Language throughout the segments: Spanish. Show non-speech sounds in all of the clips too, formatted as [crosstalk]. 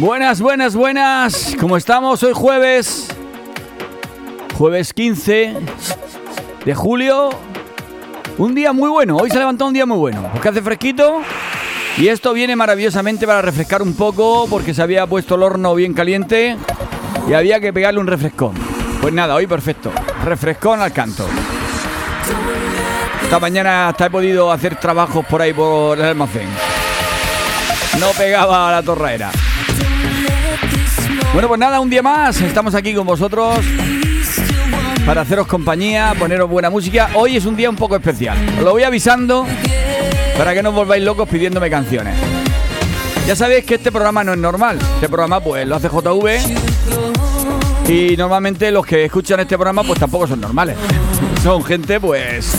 Buenas, buenas, buenas. ¿Cómo estamos? Hoy jueves. Jueves 15 de julio. Un día muy bueno. Hoy se ha levantado un día muy bueno. Porque hace fresquito. Y esto viene maravillosamente para refrescar un poco. Porque se había puesto el horno bien caliente. Y había que pegarle un refrescón. Pues nada, hoy perfecto. Refrescón al canto. Esta mañana hasta he podido hacer trabajos por ahí por el almacén. No pegaba a la torraera. Bueno, pues nada, un día más. Estamos aquí con vosotros para haceros compañía, poneros buena música. Hoy es un día un poco especial. Os lo voy avisando para que no os volváis locos pidiéndome canciones. Ya sabéis que este programa no es normal. Este programa pues lo hace JV y normalmente los que escuchan este programa pues tampoco son normales. Son gente pues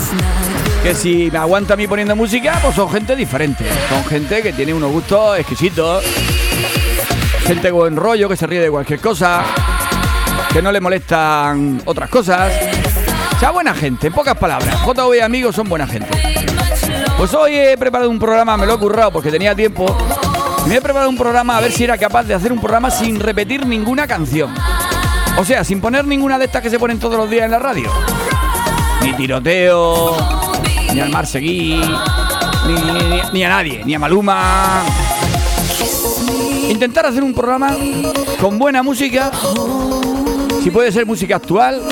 que si me aguanta a mí poniendo música, pues son gente diferente. Son gente que tiene unos gustos exquisitos. Gente con rollo, que se ríe de cualquier cosa. Que no le molestan otras cosas. O sea, buena gente, en pocas palabras. JV y amigos son buena gente. Pues hoy he preparado un programa, me lo he currado porque tenía tiempo. Me he preparado un programa a ver si era capaz de hacer un programa sin repetir ninguna canción. O sea, sin poner ninguna de estas que se ponen todos los días en la radio. Ni tiroteo, ni al Mar Seguí, ni a nadie, ni a Maluma. Intentar hacer un programa con buena música, si puede ser música actual,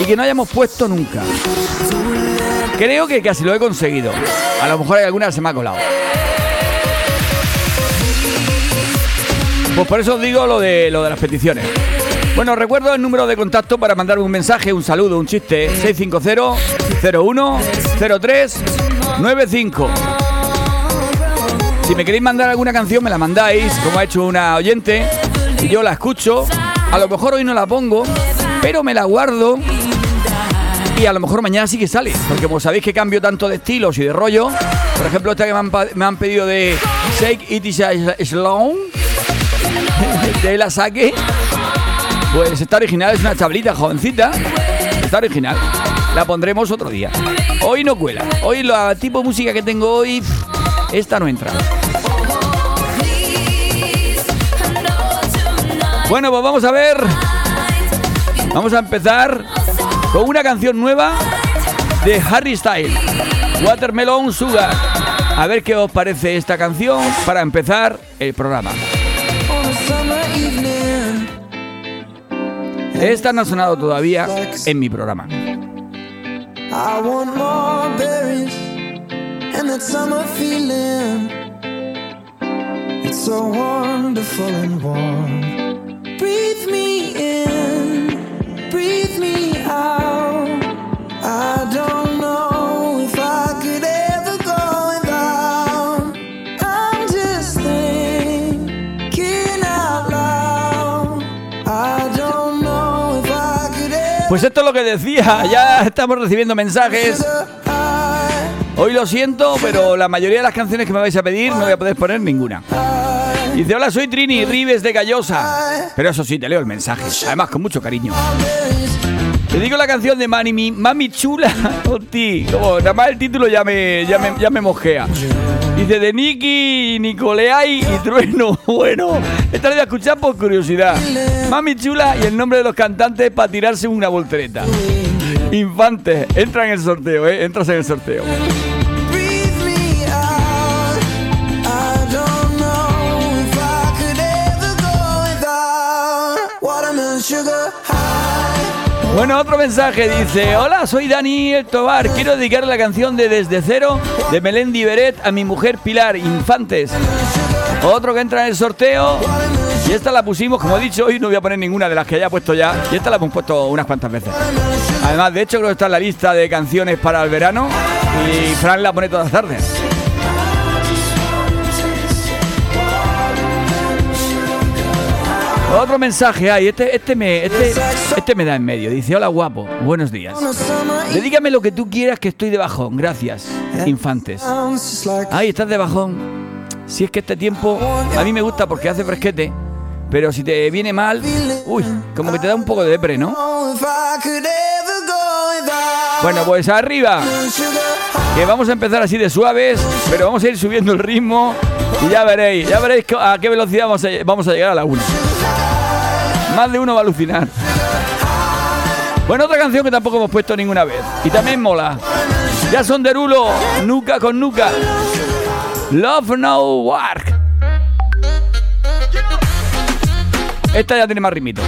y que no hayamos puesto nunca. Creo que casi lo he conseguido. A lo mejor hay alguna que se me ha colado. Pues por eso os digo lo de, lo de las peticiones. Bueno, recuerdo el número de contacto para mandar un mensaje, un saludo, un chiste. 650-01-03-95. Si me queréis mandar alguna canción, me la mandáis, como ha hecho una oyente. Yo la escucho. A lo mejor hoy no la pongo, pero me la guardo. Y a lo mejor mañana sí que sale. Porque como sabéis que cambio tanto de estilos y de rollo. Por ejemplo, esta que me han, pedido de Shake It Is. [laughs] De la saque. Pues está original, es una chablita jovencita. Está original. La pondremos otro día. Hoy no cuela. Hoy la tipo de música que tengo hoy, esta no entra. Bueno, pues vamos a ver. Vamos a empezar con una canción nueva de Harry Styles. Watermelon Sugar. A ver qué os parece esta canción para empezar el programa. Esta no ha sonado todavía en mi programa. That summer feeling. It's so wonderful and warm. Breathe me in, breathe me out. I don't know if I could ever go without. I'm just thinking out loud. I don't know if I could ever. Pues esto es lo que decía, ya estamos recibiendo mensajes. Hoy lo siento, pero la mayoría de las canciones que me vais a pedir no voy a poder poner ninguna. Dice, hola, soy Trini Rives de Gallosa. Pero eso sí, te leo el mensaje, además con mucho cariño. Te digo la canción de Mani, mi Mami Chula. Hostia, como nada más el título ya me, ya me, ya me mosquea. Dice de Nicky, Nicoleay y Trueno. [laughs] Bueno, esta la voy a escuchar por curiosidad. Mami Chula y el nombre de los cantantes para tirarse una voltereta. Infantes, entra en el sorteo, ¿eh? Entras en el sorteo. Bueno, otro mensaje dice, hola, soy Daniel Tobar, quiero dedicar la canción de Desde Cero de Melendi Beret a mi mujer Pilar Infantes. Otro que entra en el sorteo esta la pusimos, como he dicho, hoy no voy a poner ninguna de las que haya puesto ya y esta la hemos puesto unas cuantas veces. Además, de hecho, creo que está en la lista de canciones para el verano y Fran la pone todas las tardes. Otro mensaje hay, este, este, me, este, este me da en medio. Dice, hola guapo, buenos días. Dedícame lo que tú quieras que estoy de bajón. Gracias, infantes. Ay, estás de bajón. Si es que este tiempo a mí me gusta porque hace fresquete, pero si te viene mal, uy, como que te da un poco de depre, ¿no? Bueno, pues arriba. Que vamos a empezar así de suaves, pero vamos a ir subiendo el ritmo y ya veréis, ya veréis a qué velocidad vamos a, vamos a llegar a la 1. Más de uno va a alucinar. Bueno, otra canción que tampoco hemos puesto ninguna vez y también mola. Ya son Derulo, nuca con nuca. Love No Work. Esta ya tiene más ritmito.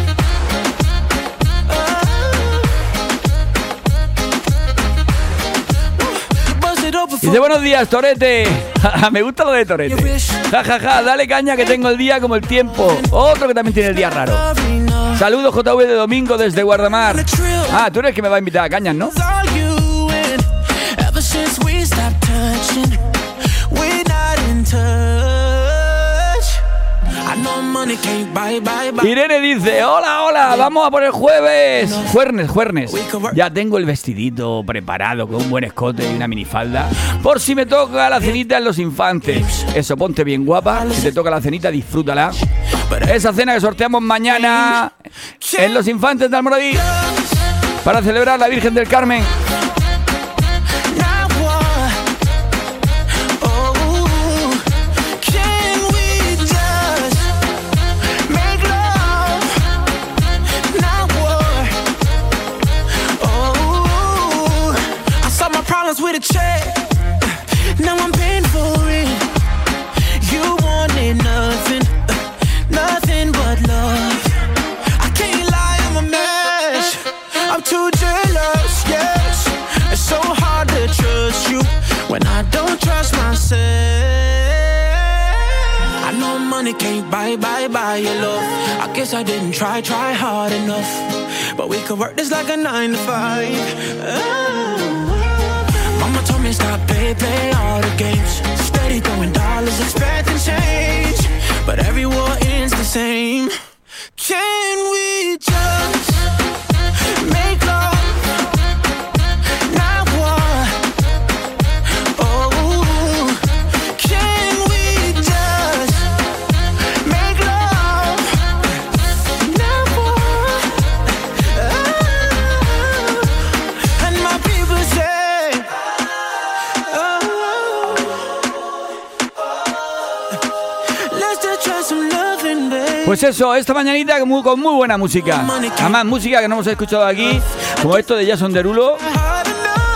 Dice buenos días, Torete. [laughs] Me gusta lo de Torete. Ja, ja, ja, dale caña que tengo el día como el tiempo. Otro que también tiene el día raro. Saludos JV de domingo desde Guardamar. Ah, tú eres el que me va a invitar a cañas, ¿no? Irene dice, hola, hola, vamos a por el jueves. Juernes, juernes. Ya tengo el vestidito preparado con un buen escote y una minifalda. Por si me toca la cenita en los infantes. Eso, ponte bien guapa. Si te toca la cenita, disfrútala. Esa cena que sorteamos mañana en los infantes de Almoradí. Para celebrar la Virgen del Carmen. Now I'm paying for it. You wanted nothing, nothing but love. I can't lie, I'm a mess. I'm too jealous, yes. It's so hard to trust you when I don't trust myself. I know money can't buy, buy, buy your love. I guess I didn't try, try hard enough. But we could work this like a nine to five. Oh. Stop, play, play all the games. Steady throwing dollars, expecting change. But every war ends the same. Can we just Pues eso, esta mañanita con muy, con muy buena música. Además, música que no hemos escuchado aquí, como esto de Jason Derulo.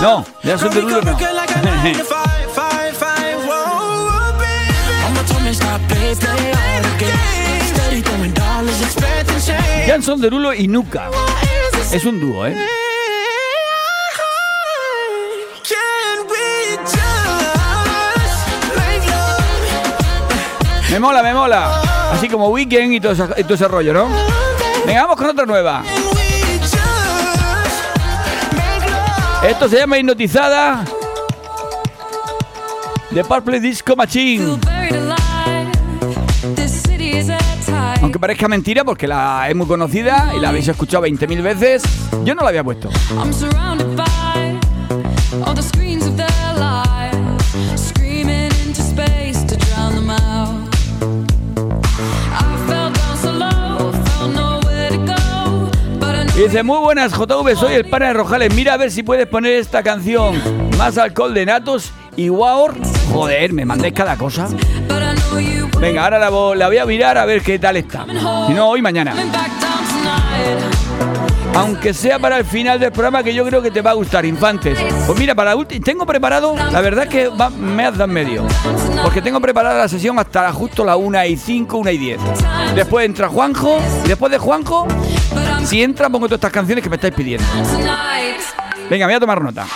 No, Jason Derulo no. [laughs] Jason Derulo y Nuka. Es un dúo, ¿eh? Me mola, me mola. Así como Weekend y todo, ese, y todo ese rollo, ¿no? Venga, vamos con otra nueva. Esto se llama Hipnotizada de Purple Disco Machine. Aunque parezca mentira porque la es muy conocida y la habéis escuchado 20.000 veces, yo no la había puesto. Muy buenas JV, soy el pana de Rojales. Mira a ver si puedes poner esta canción. Más alcohol de natos y wow. Joder, me mandéis cada cosa. Venga, ahora la, vo- la voy a mirar a ver qué tal está. Si no, hoy mañana. Aunque sea para el final del programa que yo creo que te va a gustar, Infantes. Pues mira, para la última, tengo preparado, la verdad es que me has dado medio. Porque tengo preparada la sesión hasta justo la 1 y 5, 1 y 10. Después entra Juanjo, después de Juanjo, si entra pongo todas estas canciones que me estáis pidiendo. Venga, voy a tomar nota.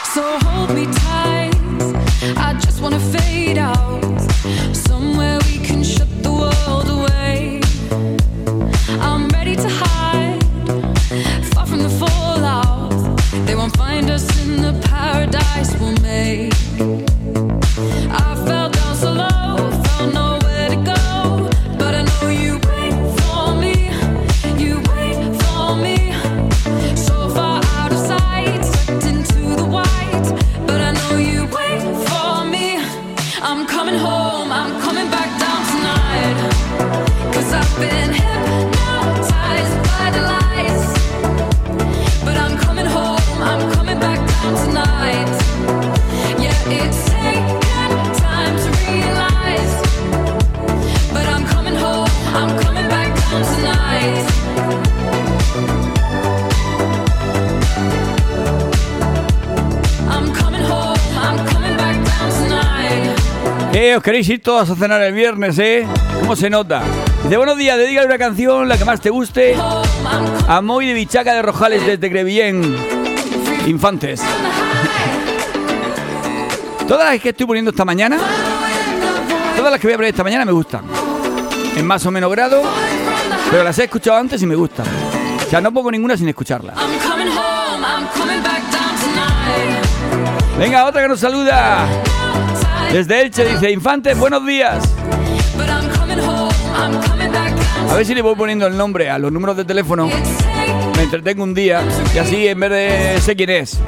Eh, os queréis ir todos a cenar el viernes, ¿eh? ¿Cómo se nota? Dice, buenos días, dedícale una canción, la que más te guste. A Moy de Bichaca de Rojales desde Grevillén. Infantes. [laughs] Todas las que estoy poniendo esta mañana, todas las que voy a poner esta mañana me gustan. En más o menos grado, pero las he escuchado antes y me gustan. O sea, no pongo ninguna sin escucharla. Venga, otra que nos saluda. Desde Elche dice, Infantes, buenos días. A ver si le voy poniendo el nombre a los números de teléfono. Me entretengo un día y así en vez de sé quién es.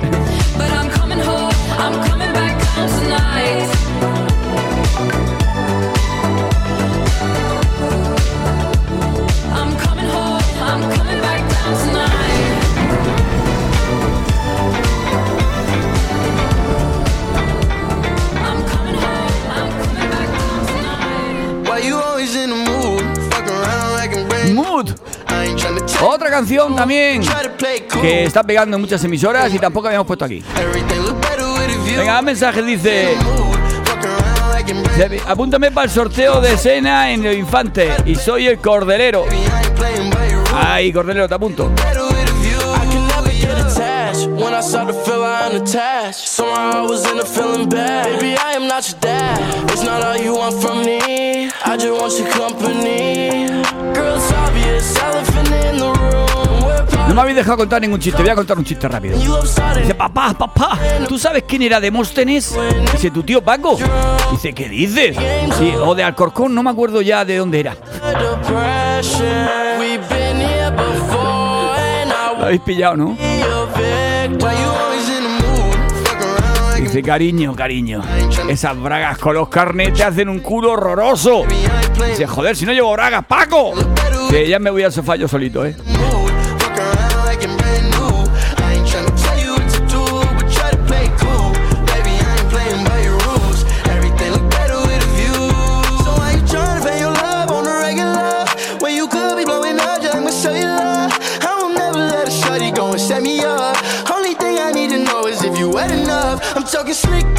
Otra canción también que está pegando en muchas emisoras y tampoco habíamos puesto aquí. Venga, mensaje dice, apúntame para el sorteo de cena en el Infante y soy el Cordelero. Ay, Cordelero, te apunto. Somehow I was in a feeling bad. It's not all you want from me. I just want your company. No me habéis dejado contar ningún chiste, voy a contar un chiste rápido. Dice, papá, papá, ¿tú sabes quién era Demóstenes? Dice, tu tío Paco. Dice, ¿qué dices? O de Alcorcón, no me acuerdo ya de dónde era. habéis pillado, ¿no? Dice, cariño, cariño, esas bragas con los carnes te hacen un culo horroroso. Dice, joder, si no llevo bragas, Paco. Better with Que ya me voy al sofá yo solito, ¿eh? a mood.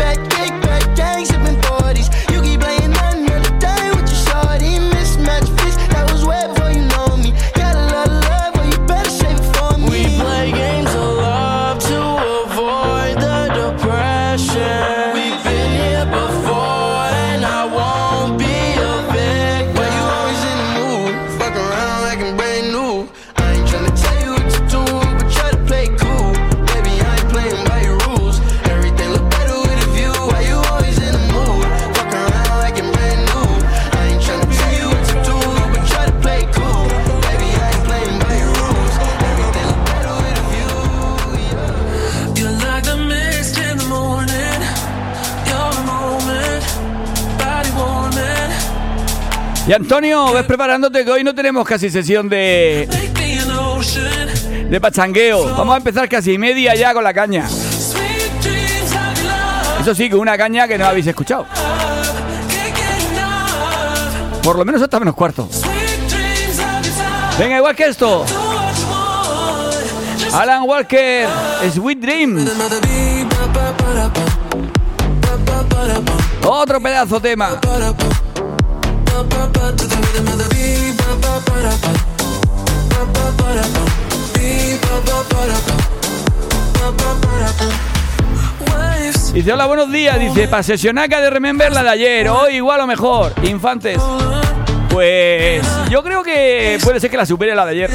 Fuck Y Antonio, ves preparándote que hoy no tenemos casi sesión de, de pachangueo. Vamos a empezar casi media ya con la caña. Dreams. Eso sí, que una caña que no habéis escuchado. Por lo menos hasta menos cuarto. Dreams. Venga, igual que esto. Alan Walker, Sweet Dream. another beat. Ba, ba, ba, da, ba. Ba, ba, ba, da, ba. Otro pedazo tema. Dice, hola, buenos días. Dice, para sesionaca de Remember la de ayer. Hoy igual o mejor. Infantes. Pues yo creo que puede ser que la supere la de ayer.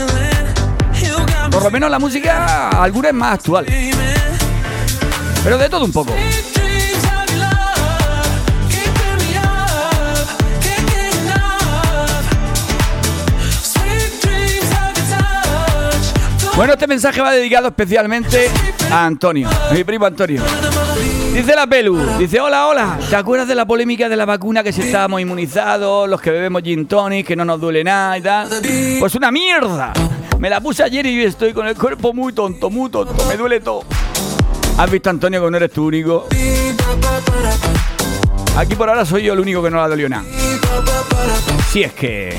Por lo menos la música, alguna es más actual. Pero de todo un poco. Bueno, este mensaje va dedicado especialmente a Antonio, a mi primo Antonio. Dice la Pelu, dice, hola, hola, ¿te acuerdas de la polémica de la vacuna que si estábamos inmunizados, los que bebemos gin tonic, que no nos duele nada y tal? Pues una mierda. Me la puse ayer y estoy con el cuerpo muy tonto, muy tonto, me duele todo. ¿Has visto, Antonio, que no eres tú único? Aquí por ahora soy yo el único que no la dolió nada. Si es que...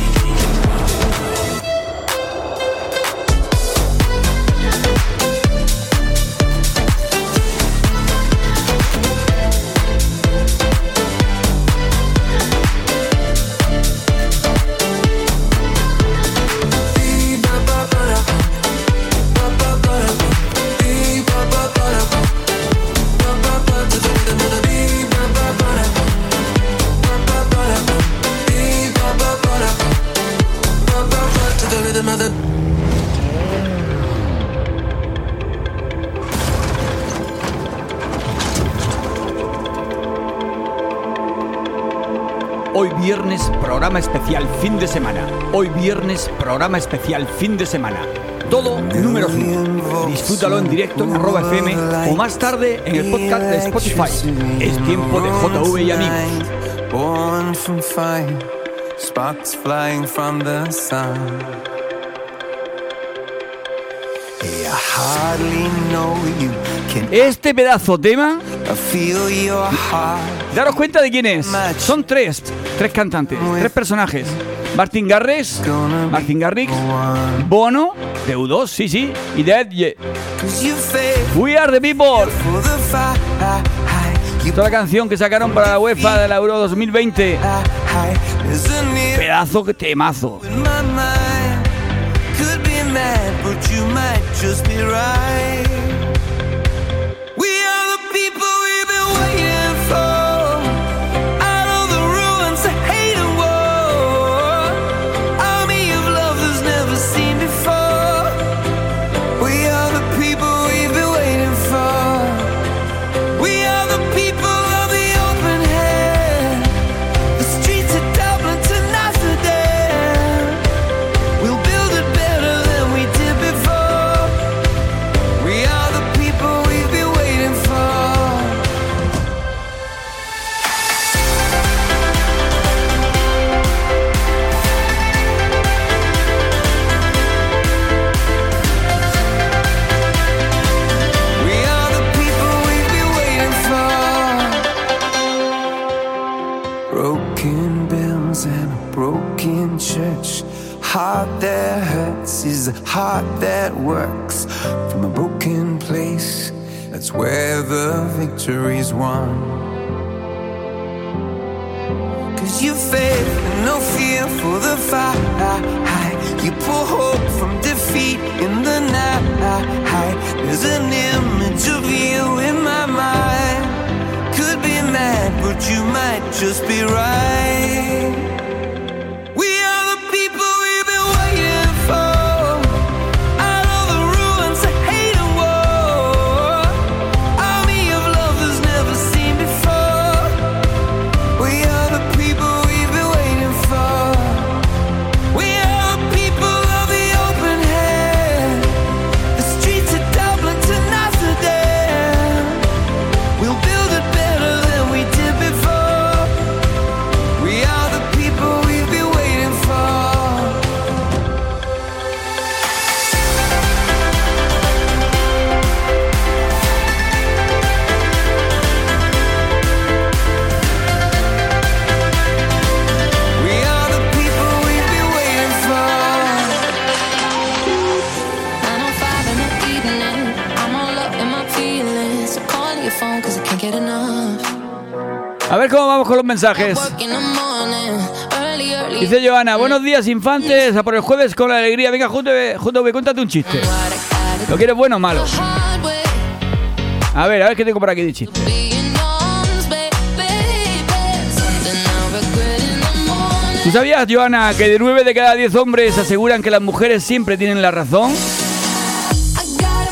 viernes programa especial fin de semana. Hoy viernes programa especial fin de semana. Todo número 5. Disfrútalo en directo en arroba FM o más tarde en el podcast de Spotify. Es tiempo de JV y amigos. Este pedazo tema. Daros cuenta de quién es. Son tres. Tres cantantes, tres personajes. Martin Garrix, Martin Garrix, Bono, Deudos, sí, sí, y Dead yeah. We are the people. Toda la canción que sacaron para la UEFA de la Euro 2020. Pedazo que temazo. one los mensajes. Dice Joana, buenos días infantes, a por el jueves con la alegría. Venga, junto, junto, cuéntate un chiste. ¿Lo quieres bueno o malo? A ver, a ver qué tengo por aquí de chiste. ¿Tú sabías, Joana, que de 9 de cada 10 hombres aseguran que las mujeres siempre tienen la razón?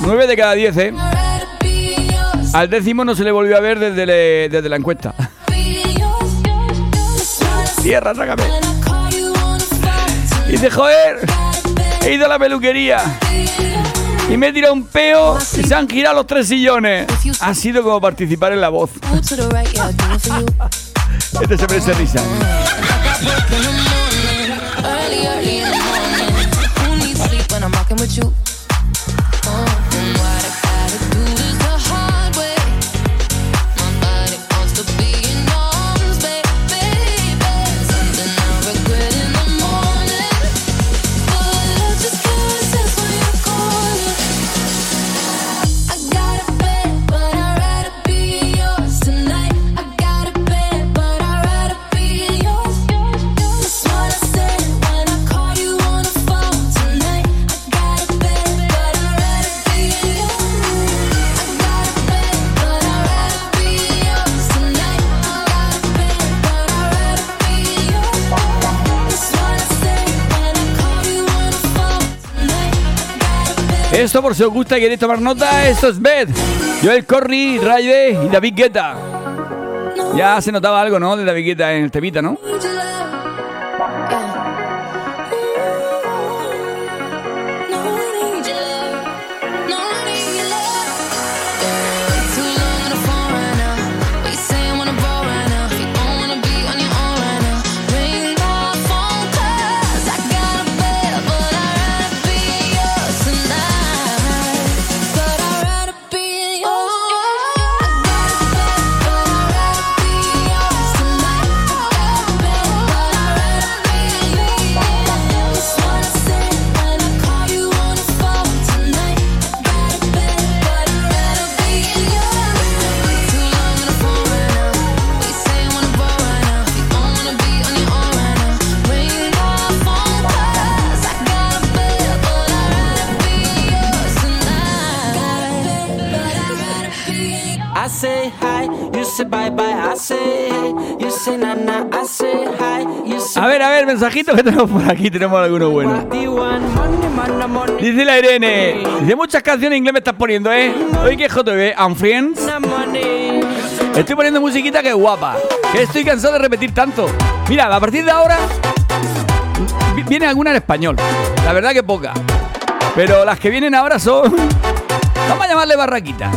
9 de cada 10, ¿eh? Al décimo no se le volvió a ver desde, desde la encuesta. Y dice, joder, he ido a la peluquería. Y me he tirado un peo y se han girado los tres sillones. Ha sido como participar en la voz. [laughs] este se merece risa. ¿eh? Esto por si os gusta y queréis tomar nota, esto es Beth, Joel Corry, Ray y David Guetta. Ya se notaba algo, ¿no? De David Guetta en el temita, ¿no? A ver, a ver, mensajitos que tenemos por aquí, tenemos alguno bueno. what do you want, money, money, money, Dice la Irene, dice muchas canciones en inglés me estás poniendo, ¿eh? Oye, que JB, and Friends. Estoy poniendo musiquita que es guapa. Que estoy cansado de repetir tanto. Mira, a partir de ahora vi- viene alguna en español. La verdad que poca. Pero las que vienen ahora son. Vamos a llamarle barraquita.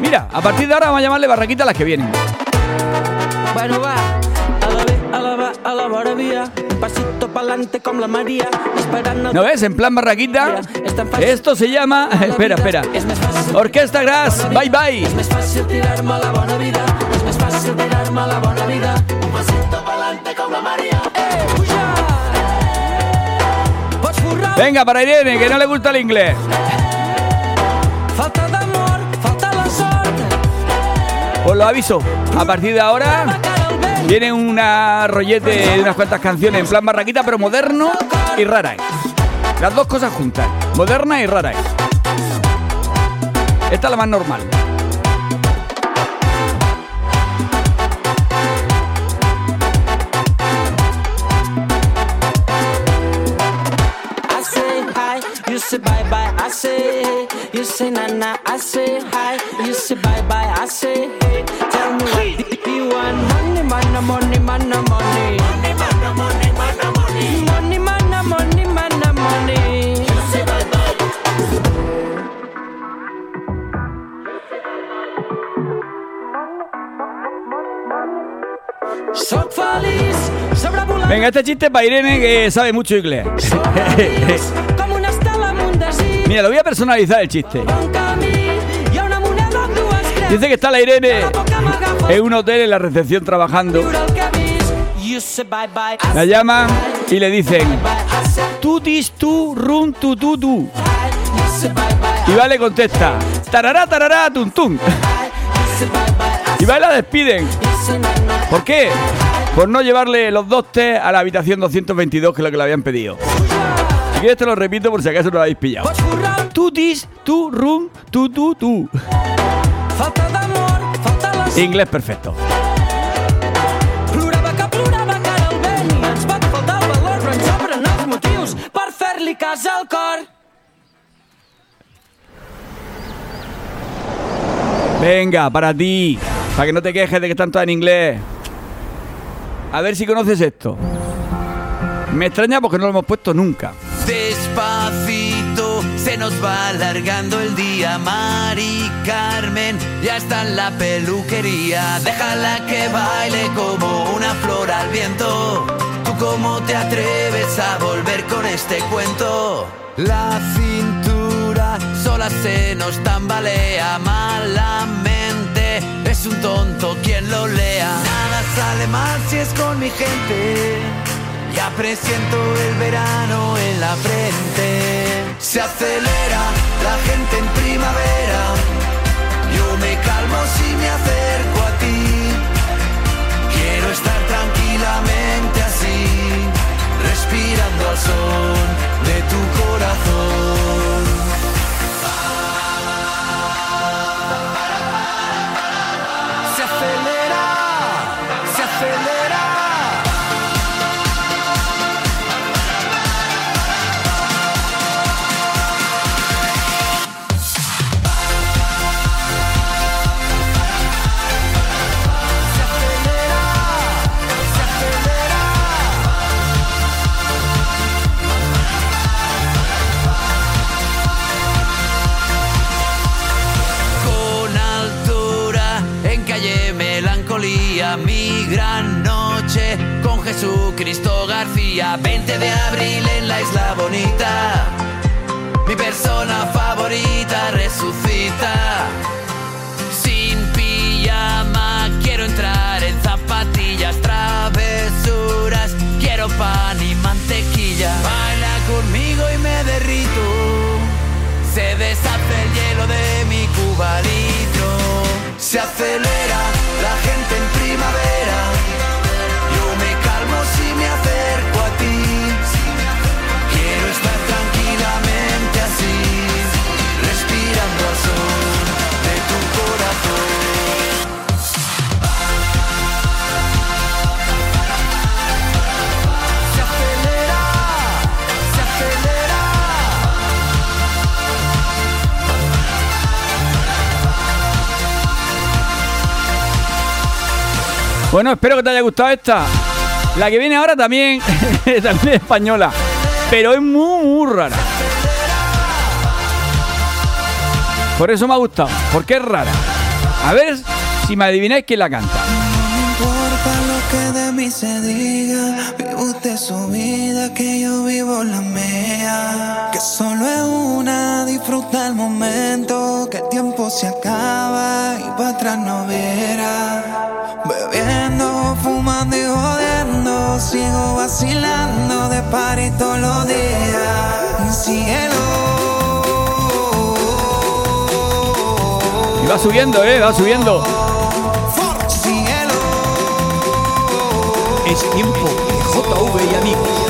Mira, a partir de ahora vamos a llamarle barraquita a las que vienen. Bueno, va, a la vez, a la va, a la vora vía, un pasito pa'lante con la María, esperando. ¿No ves? En plan barraquita. Esto se llama. Espera, espera. Orquesta Gras, bye bye. És més fàcil tirar-me a la bona vida. És més fàcil tirar-me a la bona vida. Un pasito pa'lante com la Maria. Eh, puja! Pots forrar Venga, para Irene, que no le gusta el inglés. falta Os lo aviso. A partir de ahora viene una rollete de unas cuantas canciones en plan barraquita, pero moderno y rara. Las dos cosas juntas. Moderna y rara. Esta es la más normal. Venga, este chiste para Irene, que sabe mucho inglés. Mira, lo voy a personalizar el chiste. Dice que está la Irene en un hotel en la recepción trabajando. La llaman y le dicen: Tutis tu rum tu tu tu. Y va le contesta: Tarará, tarará, bye, I Y va y la despiden. ¿Por qué? Por no llevarle los dos té a la habitación 222, que es lo que le habían pedido. Si quieres te lo repito por si acaso no lo habéis pillado. Tutis, tu, rum, tu, tu, tu. Inglés perfecto. Venga, para ti. Para que no te quejes de que están todas en inglés. A ver si conoces esto. Me extraña porque no lo hemos puesto nunca. Despacito se nos va alargando el día. Mari Carmen ya está en la peluquería. Déjala que baile como una flor al viento. ¿Tú cómo te atreves a volver con este cuento? La cintura sola se nos tambalea malamente. Es un tonto quien lo lea. Nada sale mal si es con mi gente. Ya presiento el verano en la frente. Se acelera la gente en primavera. Yo me calmo si me acerco a ti. Quiero estar tranquilamente así, respirando al son de tu corazón. García, 20 de abril en la isla bonita, mi persona favorita resucita. Bueno, espero que te haya gustado esta. La que viene ahora también, [laughs] también es española, pero es muy, muy rara. Por eso me ha gustado, porque es rara. A ver si me adivináis quién la canta. No importa lo que de mí se diga, vive usted su vida, que yo vivo la mía. Que solo es una, disfruta el momento, que el tiempo se acaba y para atrás no verá. Bebiendo, jodiendo, sigo vacilando de party todos los días. Cielo. Y va subiendo, eh, va subiendo. Cielo. Es tiempo de JV y amigos.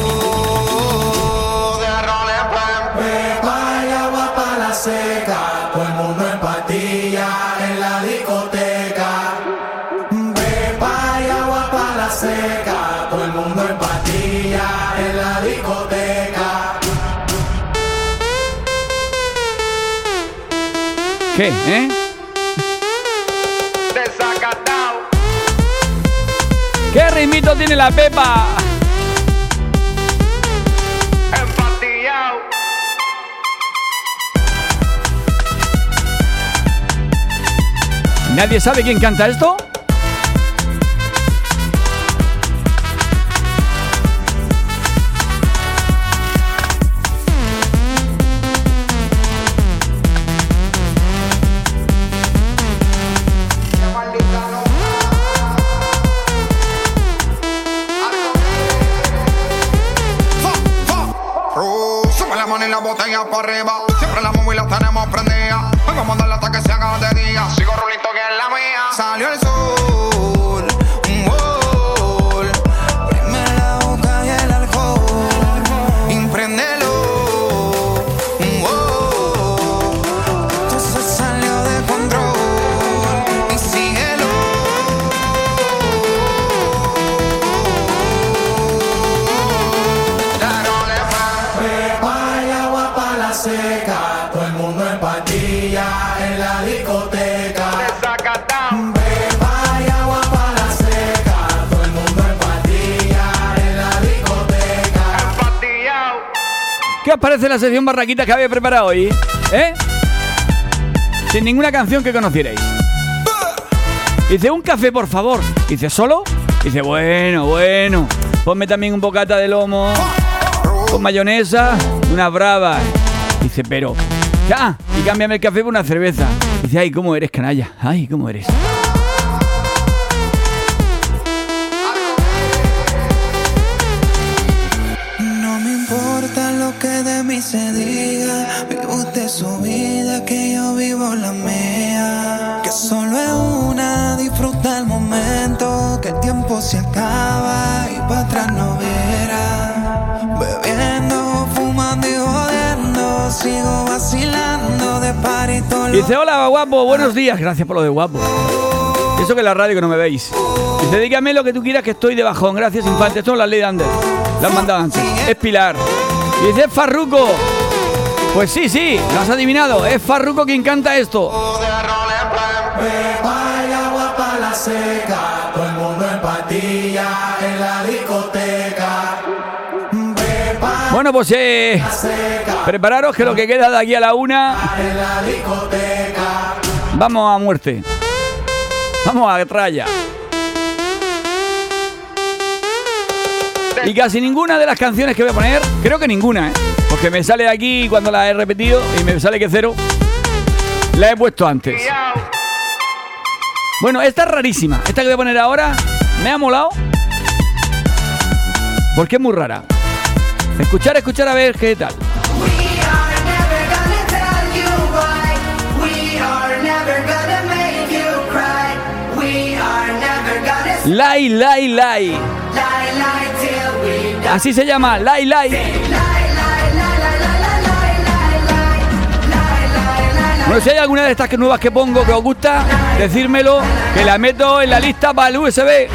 ¿Qué, eh? ¿Qué ritmito tiene la Pepa? ¿Nadie sabe quién canta esto? La botella para arriba. Siempre la móvil la tenemos prendida. Vamos a darle ¿Qué os parece la sección barraquita que había preparado hoy? ¿Eh? Sin ninguna canción que conocierais. Dice, un café, por favor. Dice, ¿solo? Dice, bueno, bueno. Ponme también un bocata de lomo. Con mayonesa, una brava. Dice, pero. Ya, y cámbiame el café por una cerveza. Dice, ay, ¿cómo eres, canalla? Ay, ¿cómo eres? Dice, hola, guapo, buenos días. Gracias por lo de guapo. Eso que es la radio que no me veis. Dice, dígame lo que tú quieras que estoy de bajón. Gracias, infante. Esto es la ley de Ander. La han mandado antes. Es Pilar. Dice, es Farruco. Pues sí, sí, lo has adivinado. Es Farruco quien canta esto. Seca, Bueno, pues eh, prepararos que lo que queda de aquí a la una, vamos a muerte. Vamos a tralla. Y casi ninguna de las canciones que voy a poner, creo que ninguna, ¿eh? Porque me sale aquí cuando la he repetido y me sale que cero. La he puesto antes. Bueno, esta es rarísima. Esta que voy a poner ahora me ha molado. Porque es muy rara. Escuchar, escuchar a ver qué tal. Lai, lai, lai. Así se llama, lai, lai. Bueno, si hay alguna de estas nuevas que pongo que os gusta, decírmelo, que la meto en la lista para el USB.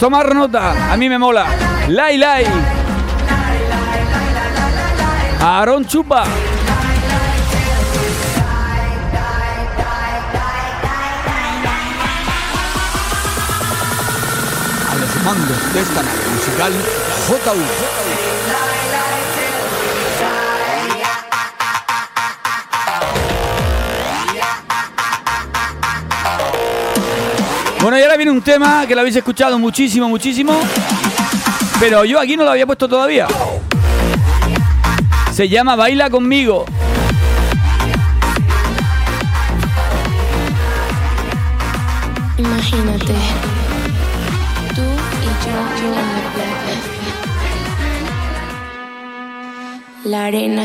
Tomar nota, a mí me mola. Lai Lai. Aaron Chupa. A los mandos de esta nave musical, JU. Bueno, y ahora viene un tema que lo habéis escuchado muchísimo, muchísimo. Pero yo aquí no lo había puesto todavía. Se llama Baila conmigo. Imagínate, tú y yo, yo en la playa. La arena,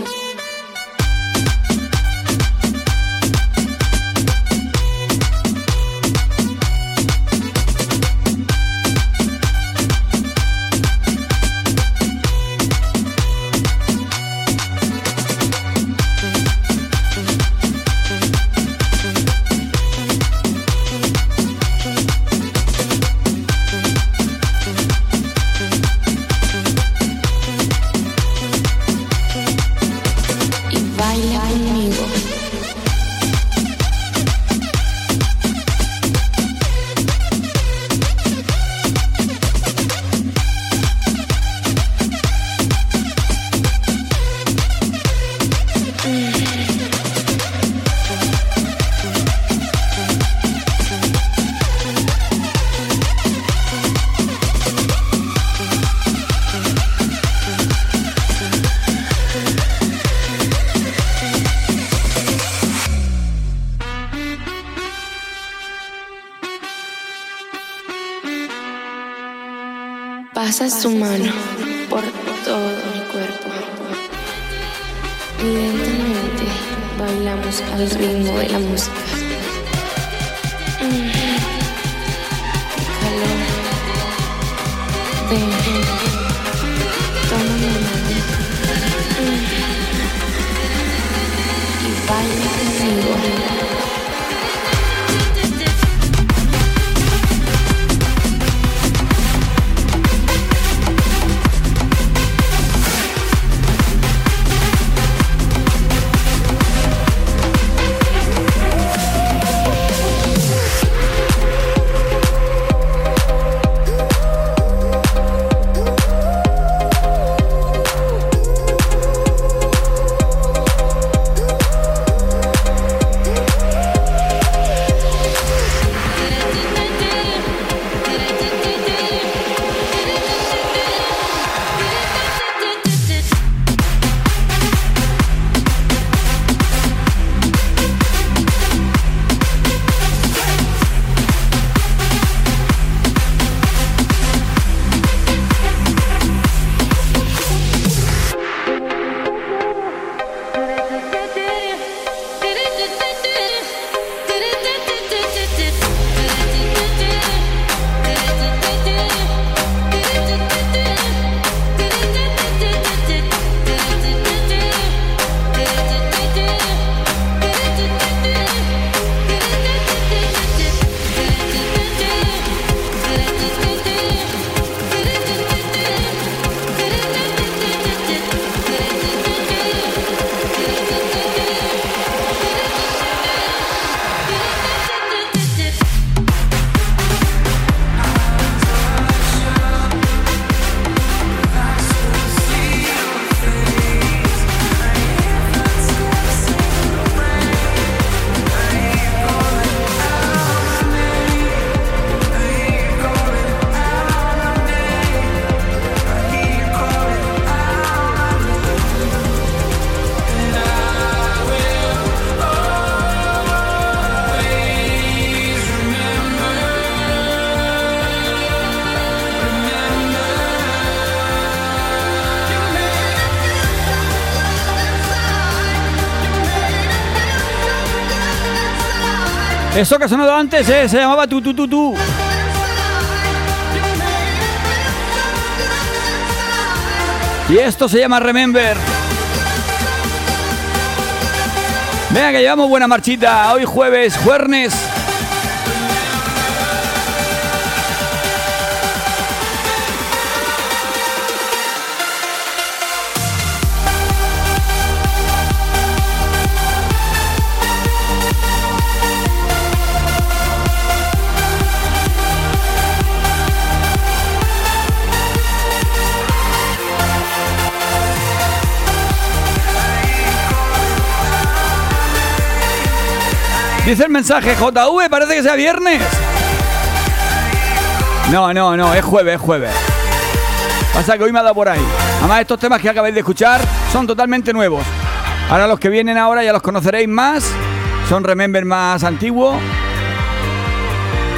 Pasas tu mano Eso que ha sonado antes ¿eh? se llamaba tu tu tu tu. Y esto se llama Remember. Venga que llevamos buena marchita. Hoy jueves, jueves. Dice el mensaje, JV, parece que sea viernes. No, no, no, es jueves, es jueves. Pasa que hoy me ha dado por ahí. Además, estos temas que acabáis de escuchar son totalmente nuevos. Ahora los que vienen ahora ya los conoceréis más. Son Remember más antiguos.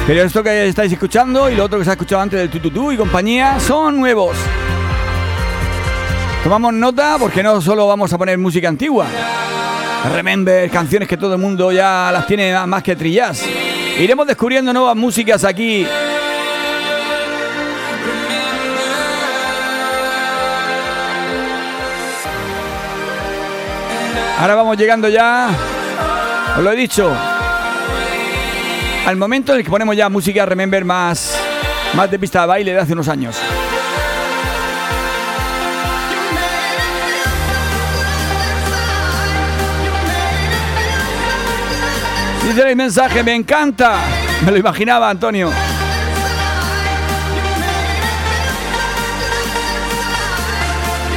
Pero esto que estáis escuchando y lo otro que se ha escuchado antes del Tututú y compañía son nuevos. Tomamos nota porque no solo vamos a poner música antigua. Remember, canciones que todo el mundo ya las tiene más que trillas. Iremos descubriendo nuevas músicas aquí. Ahora vamos llegando ya, os lo he dicho, al momento en el que ponemos ya música Remember más, más de pista de baile de hace unos años. Dice el mensaje, me encanta. Me lo imaginaba, Antonio.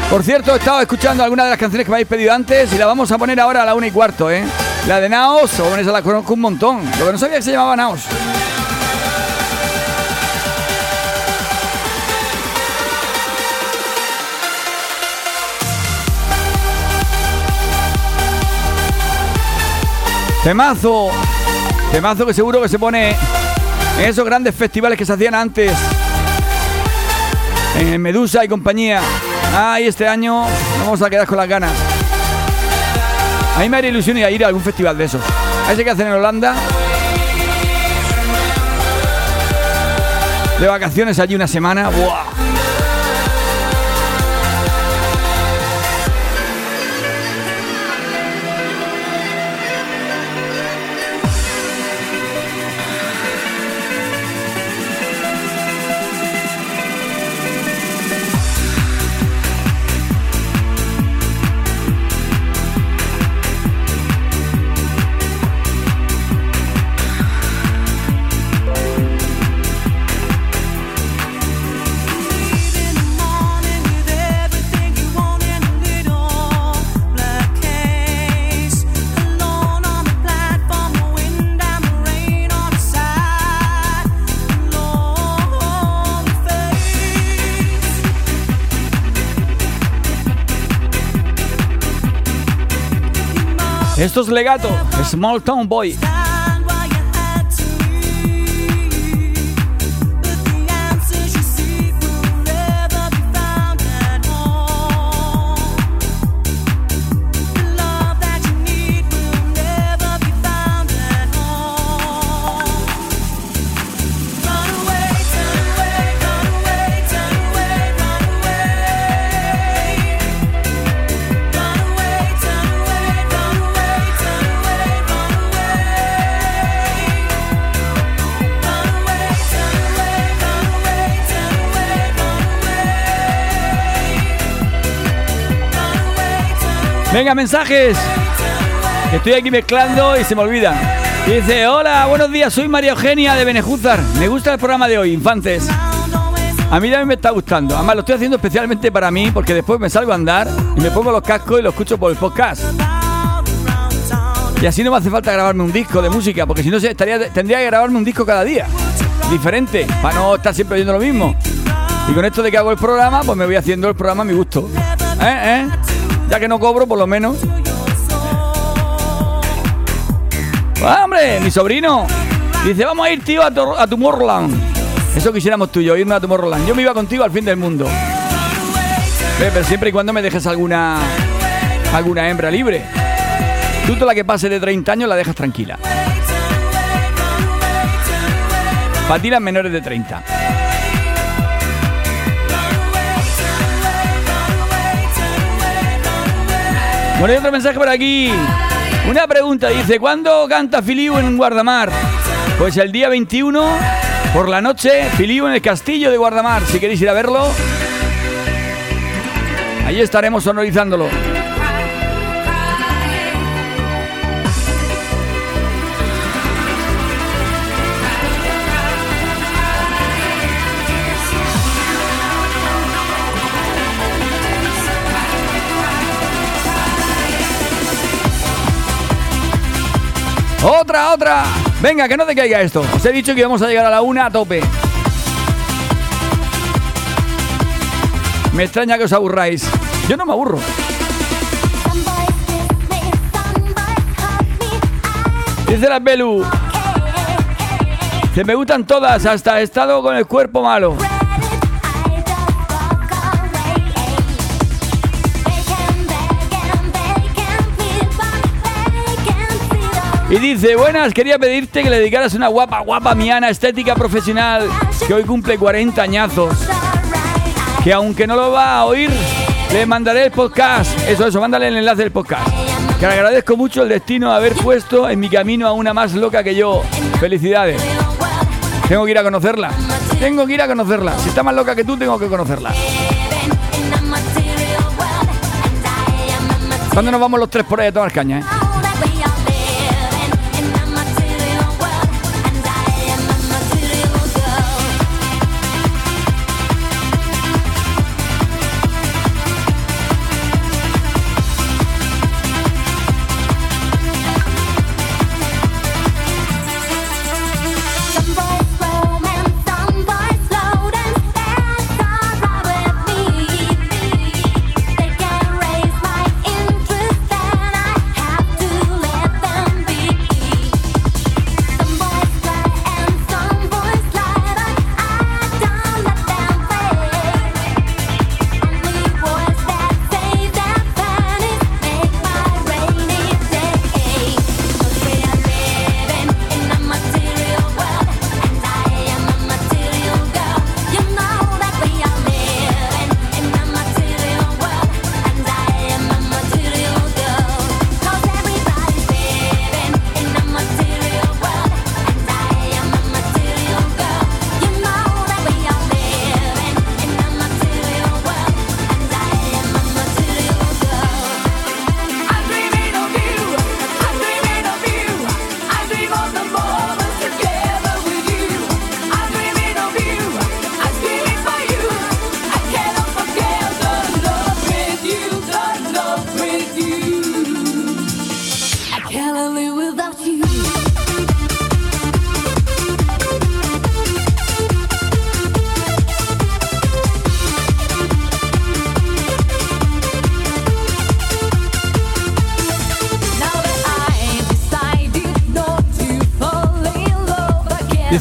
Por cierto, he estado escuchando algunas de las canciones que me habéis pedido antes y la vamos a poner ahora a la una y cuarto, ¿eh? La de Naos, o esa la conozco un montón. Lo que no sabía que se llamaba Naos. Temazo. Temazo que seguro que se pone en esos grandes festivales que se hacían antes. En Medusa y compañía. Ay, este año vamos a quedar con las ganas. A mí me haría ilusión ir a ir a algún festival de esos. A ese que hacen en Holanda. De vacaciones allí una semana. ¡Buah! Esto es legato, Small Town Boy. Venga, mensajes. Estoy aquí mezclando y se me olvida. Dice, hola, buenos días, soy María Eugenia de Benejúzar. Me gusta el programa de hoy, Infantes. A mí también me está gustando. Además, lo estoy haciendo especialmente para mí porque después me salgo a andar y me pongo los cascos y lo escucho por el podcast. Y así no me hace falta grabarme un disco de música, porque si no estaría, tendría que grabarme un disco cada día. Diferente, para no estar siempre oyendo lo mismo. Y con esto de que hago el programa, pues me voy haciendo el programa a mi gusto. ¿Eh? ¿Eh? Ya que no cobro, por lo menos. ¡Ah, ¡Hombre! Mi sobrino dice, vamos a ir, tío, a, Tor- a Tomorrowland. Eso quisiéramos tú irme a Tomorrowland. Yo me iba contigo al fin del mundo. Ve, Pero siempre y cuando me dejes alguna alguna hembra libre. Tú toda la que pase de 30 años la dejas tranquila. Para ti las menores de 30. Bueno, hay otro mensaje por aquí. Una pregunta, dice, ¿cuándo canta Filiu en Guardamar? Pues el día 21 por la noche, Filiu en el castillo de Guardamar. Si queréis ir a verlo, allí estaremos sonorizándolo. Otra, otra. Venga, que no te caiga esto. Os he dicho que íbamos a llegar a la una a tope. Me extraña que os aburráis. Yo no me aburro. Dice la Belu. Se me gustan todas, hasta he estado con el cuerpo malo. Y dice, buenas, quería pedirte que le dedicaras una guapa, guapa miana estética profesional que hoy cumple 40 añazos. Que aunque no lo va a oír, le mandaré el podcast. Eso, eso, mándale el enlace del podcast. Que le agradezco mucho el destino de haber puesto en mi camino a una más loca que yo. Felicidades. Tengo que ir a conocerla. Tengo que ir a conocerla. Si está más loca que tú, tengo que conocerla. ¿Cuándo nos vamos los tres por ahí a tomar caña, eh?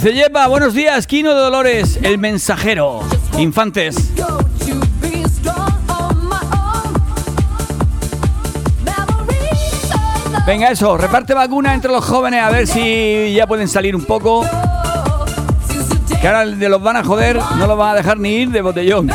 Dice Yepa, buenos días, Quino de Dolores, el mensajero. Infantes. Venga, eso, reparte vacuna entre los jóvenes a ver si ya pueden salir un poco. Que ahora de los van a joder, no los van a dejar ni ir de botellón.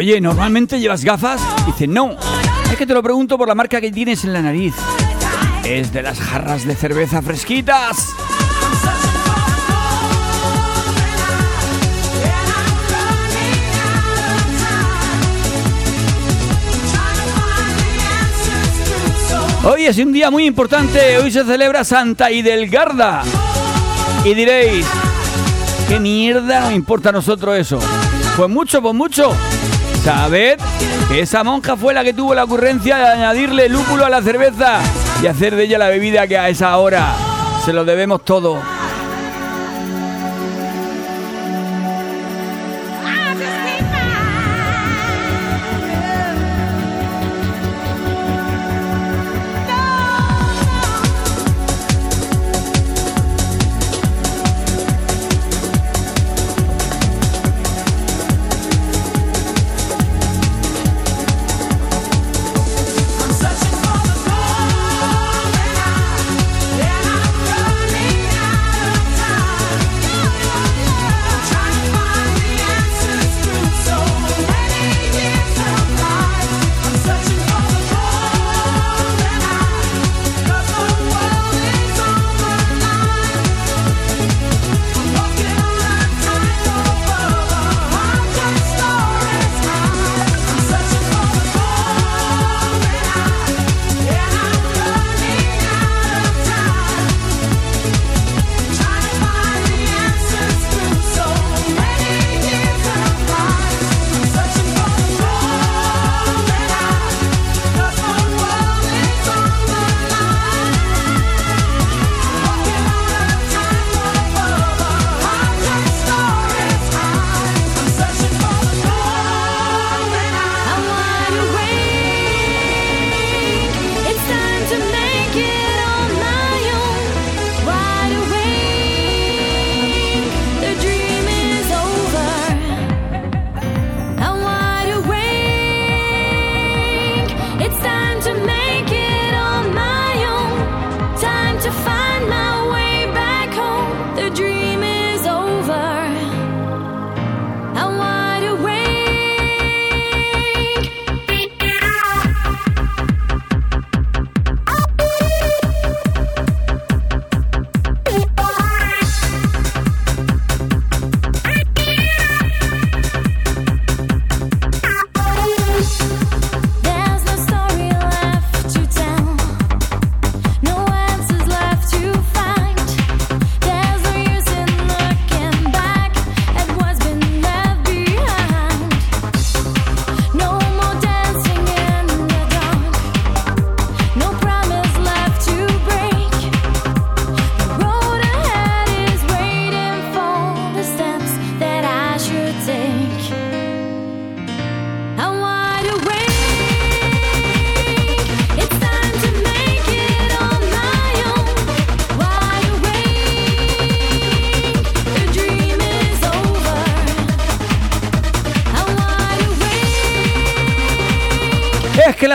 Oye, ¿normalmente llevas gafas? Dice, no. Es que te lo pregunto por la marca que tienes en la nariz. Es de las jarras de cerveza fresquitas. Hoy es un día muy importante, hoy se celebra Santa Idelgarda. Y diréis, ¿qué mierda nos importa a nosotros eso? Pues mucho, pues mucho. Sabed que esa monja fue la que tuvo la ocurrencia de añadirle lúpulo a la cerveza y hacer de ella la bebida que a esa hora se lo debemos todo.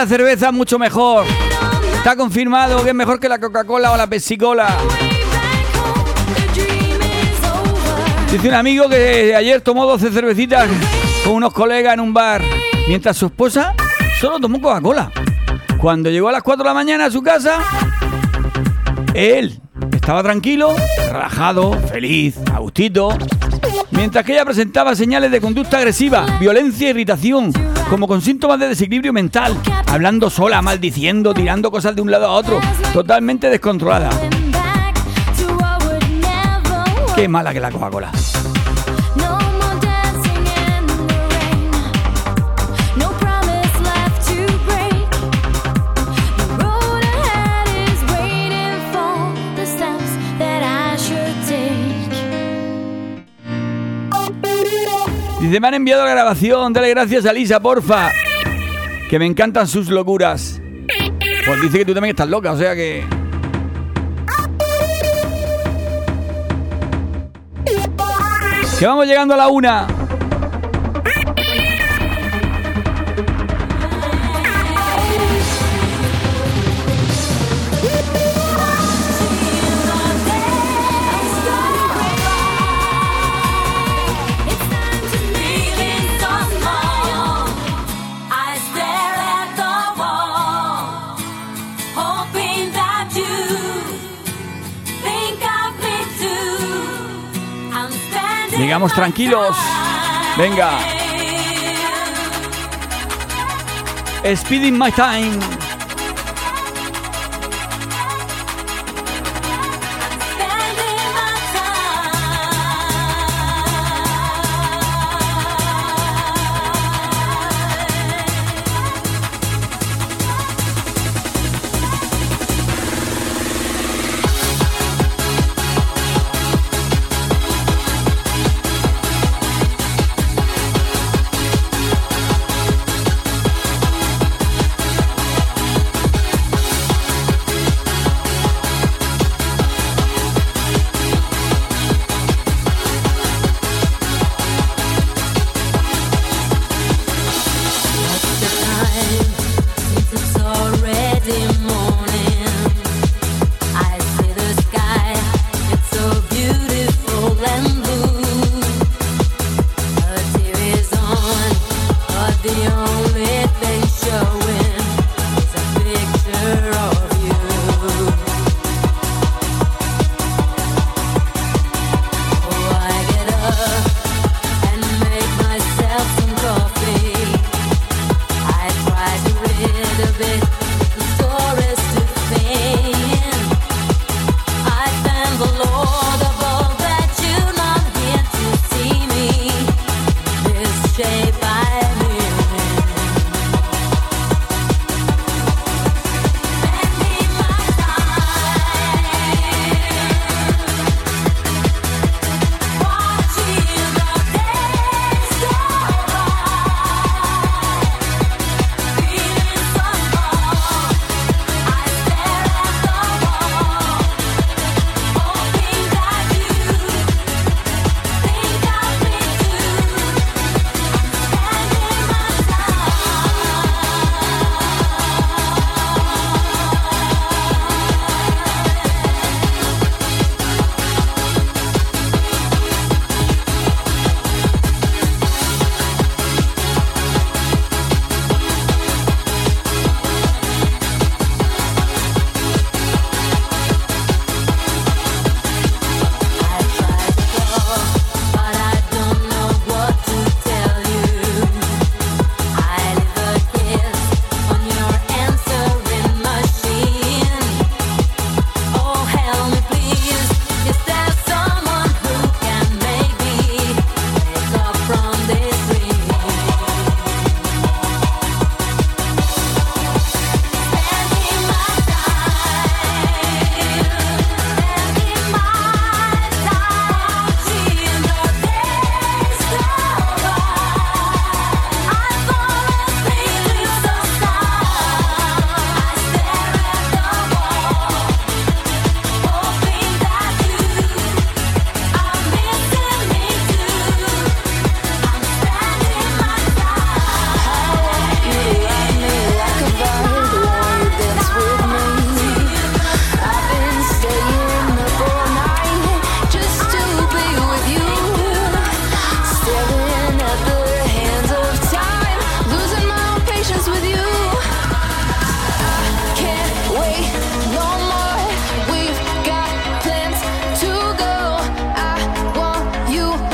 Cerveza mucho mejor. Está confirmado que es mejor que la Coca-Cola o la Pepsi-Cola. Dice un amigo que ayer tomó 12 cervecitas con unos colegas en un bar, mientras su esposa solo tomó Coca-Cola. Cuando llegó a las 4 de la mañana a su casa, él estaba tranquilo, relajado, feliz, a gustito, mientras que ella presentaba señales de conducta agresiva, violencia e irritación, como con síntomas de desequilibrio mental, hablando sola, maldiciendo, tirando cosas de un lado a otro, totalmente descontrolada. Qué mala que la Coca-Cola. Dice, me han enviado la grabación, dale gracias a Lisa, porfa. Que me encantan sus locuras. Pues dice que tú también estás loca, o sea que... Que vamos llegando a la una. Llegamos tranquilos. Venga. Speeding my time.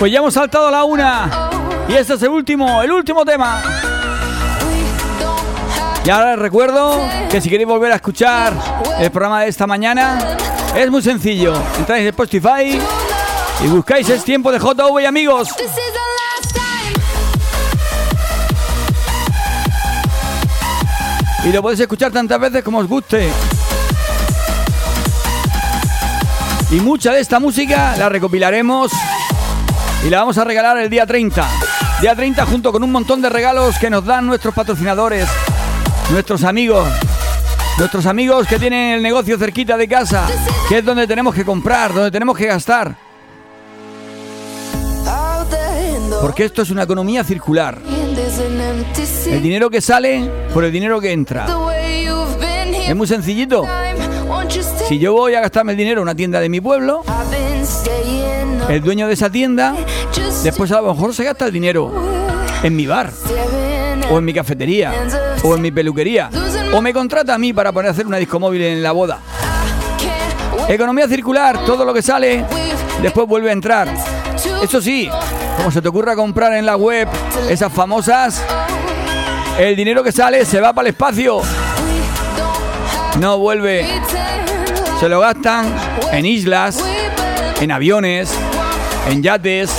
Pues ya hemos saltado a la una. Y este es el último, el último tema. Y ahora les recuerdo que si queréis volver a escuchar el programa de esta mañana, es muy sencillo. Entráis en Spotify y buscáis Es Tiempo de JV y amigos. Y lo podéis escuchar tantas veces como os guste. Y mucha de esta música la recopilaremos y la vamos a regalar el día 30. Día 30 junto con un montón de regalos que nos dan nuestros patrocinadores, nuestros amigos. Nuestros amigos que tienen el negocio cerquita de casa, que es donde tenemos que comprar, donde tenemos que gastar. Porque esto es una economía circular. El dinero que sale por el dinero que entra. Es muy sencillito. Si yo voy a gastarme el dinero en una tienda de mi pueblo, el dueño de esa tienda después a lo mejor se gasta el dinero en mi bar o en mi cafetería o en mi peluquería o me contrata a mí para poner a hacer una disco móvil en la boda. Economía circular, todo lo que sale después vuelve a entrar. Eso sí, como se te ocurra comprar en la web esas famosas, el dinero que sale se va para el espacio. No vuelve. Se lo gastan en islas, en aviones, en yates.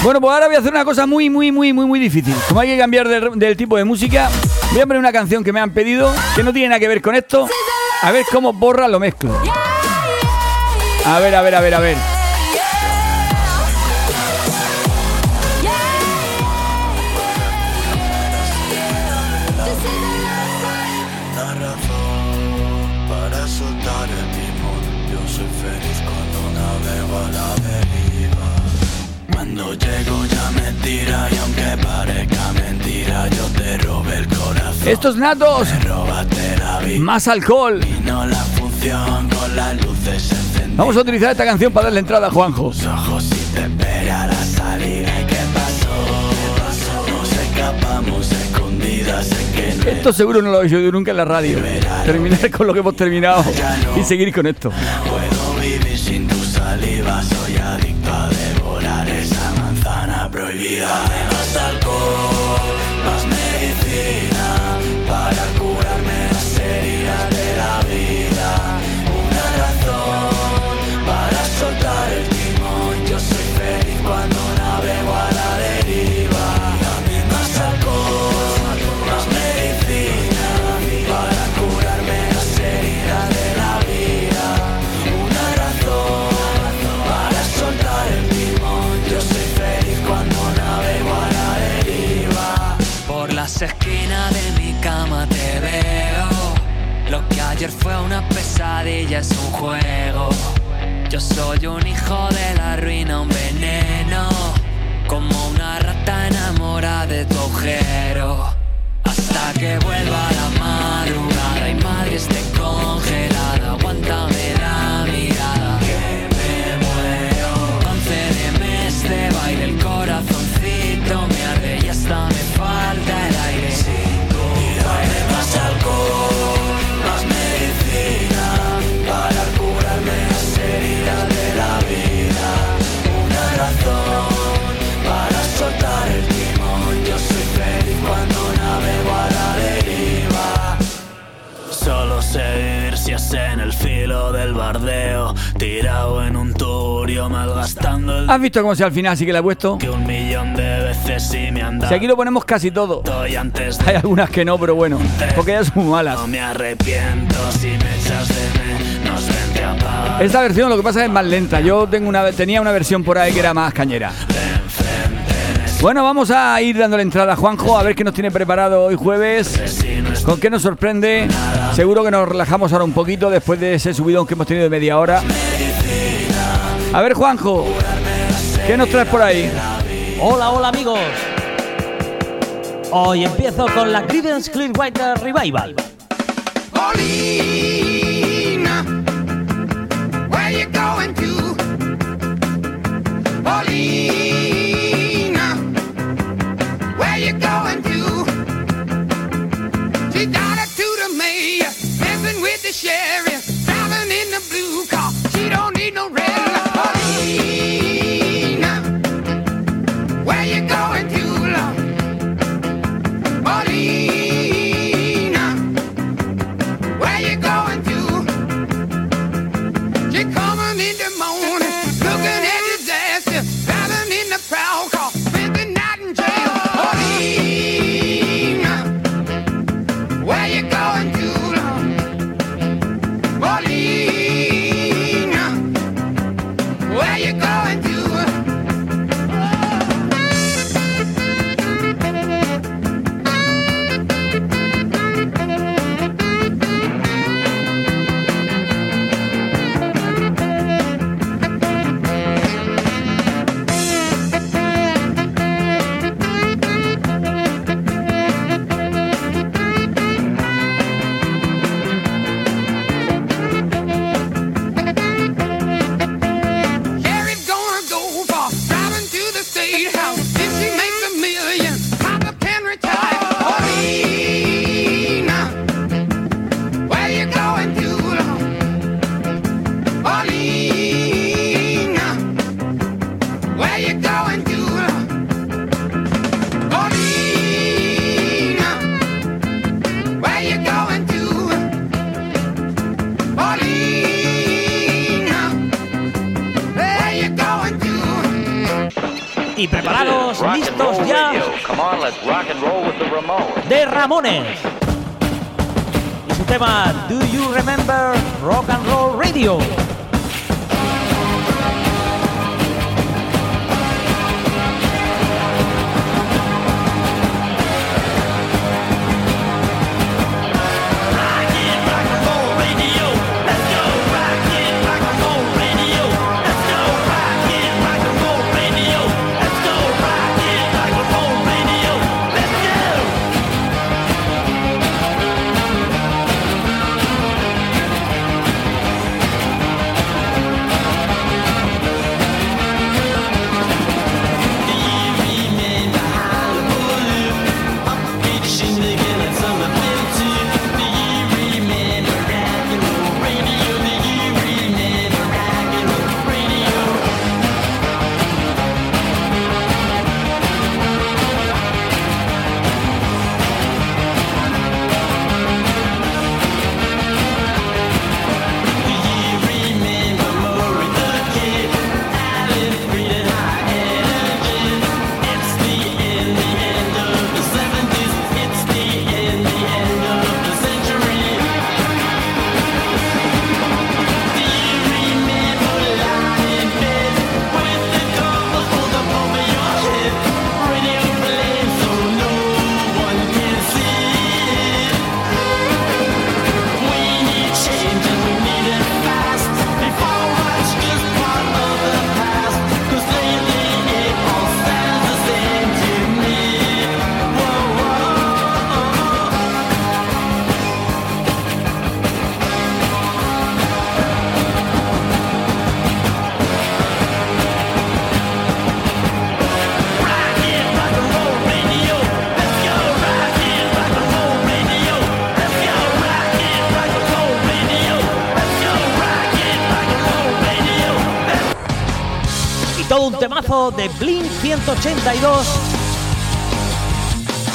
Bueno, pues ahora voy a hacer una cosa muy, muy, muy, muy, muy difícil. Como hay que cambiar del tipo de música, voy a poner una canción que me han pedido, que no tiene nada que ver con esto. A ver cómo borra lo mezclo. A ver, a ver, a ver, a ver. Estos natos, más alcohol. Vamos a utilizar esta canción para darle entrada a Juanjo. Ojos y te espera la salida. ¿Y qué pasó? Nos escapamos escondidas. Esto seguro no lo he oído nunca en la radio. Terminar con lo que hemos terminado y seguir con esto. puedo vivir sin tu saliva. Soy adicto a devorar esa manzana prohibida. Más alcohol, ayer fue una pesadilla es un juego. Yo soy un hijo de la ruina, un veneno. Como una rata enamorada de tu agujero. Hasta que vuelva la madrugada y madre esté congelada. Aguántame filo del bardeo, tirado en un turio, malgastando el ¿Has visto cómo si al final sí que la he puesto? que un millón de veces sí me han dado. Si aquí lo ponemos casi todo. Antes Hay algunas que no, pero bueno, porque ya son malas. no me arrepiento si me echas de menos, vente a apagar. Esta versión lo que pasa es más lenta. Yo tengo una, tenía una versión por ahí que era más cañera. Bueno, vamos a ir dándole entrada a Juanjo a ver qué nos tiene preparado hoy jueves. ¿Con qué nos sorprende? Seguro que nos relajamos ahora un poquito después de ese subidón que hemos tenido de media hora. A ver, Juanjo, ¿qué nos traes por ahí? Hola, hola amigos. Hoy empiezo con la Creedence Clearwater Revival. Paulina, where you going to? Paulina, sheriff, driving in the blue car. She don't need no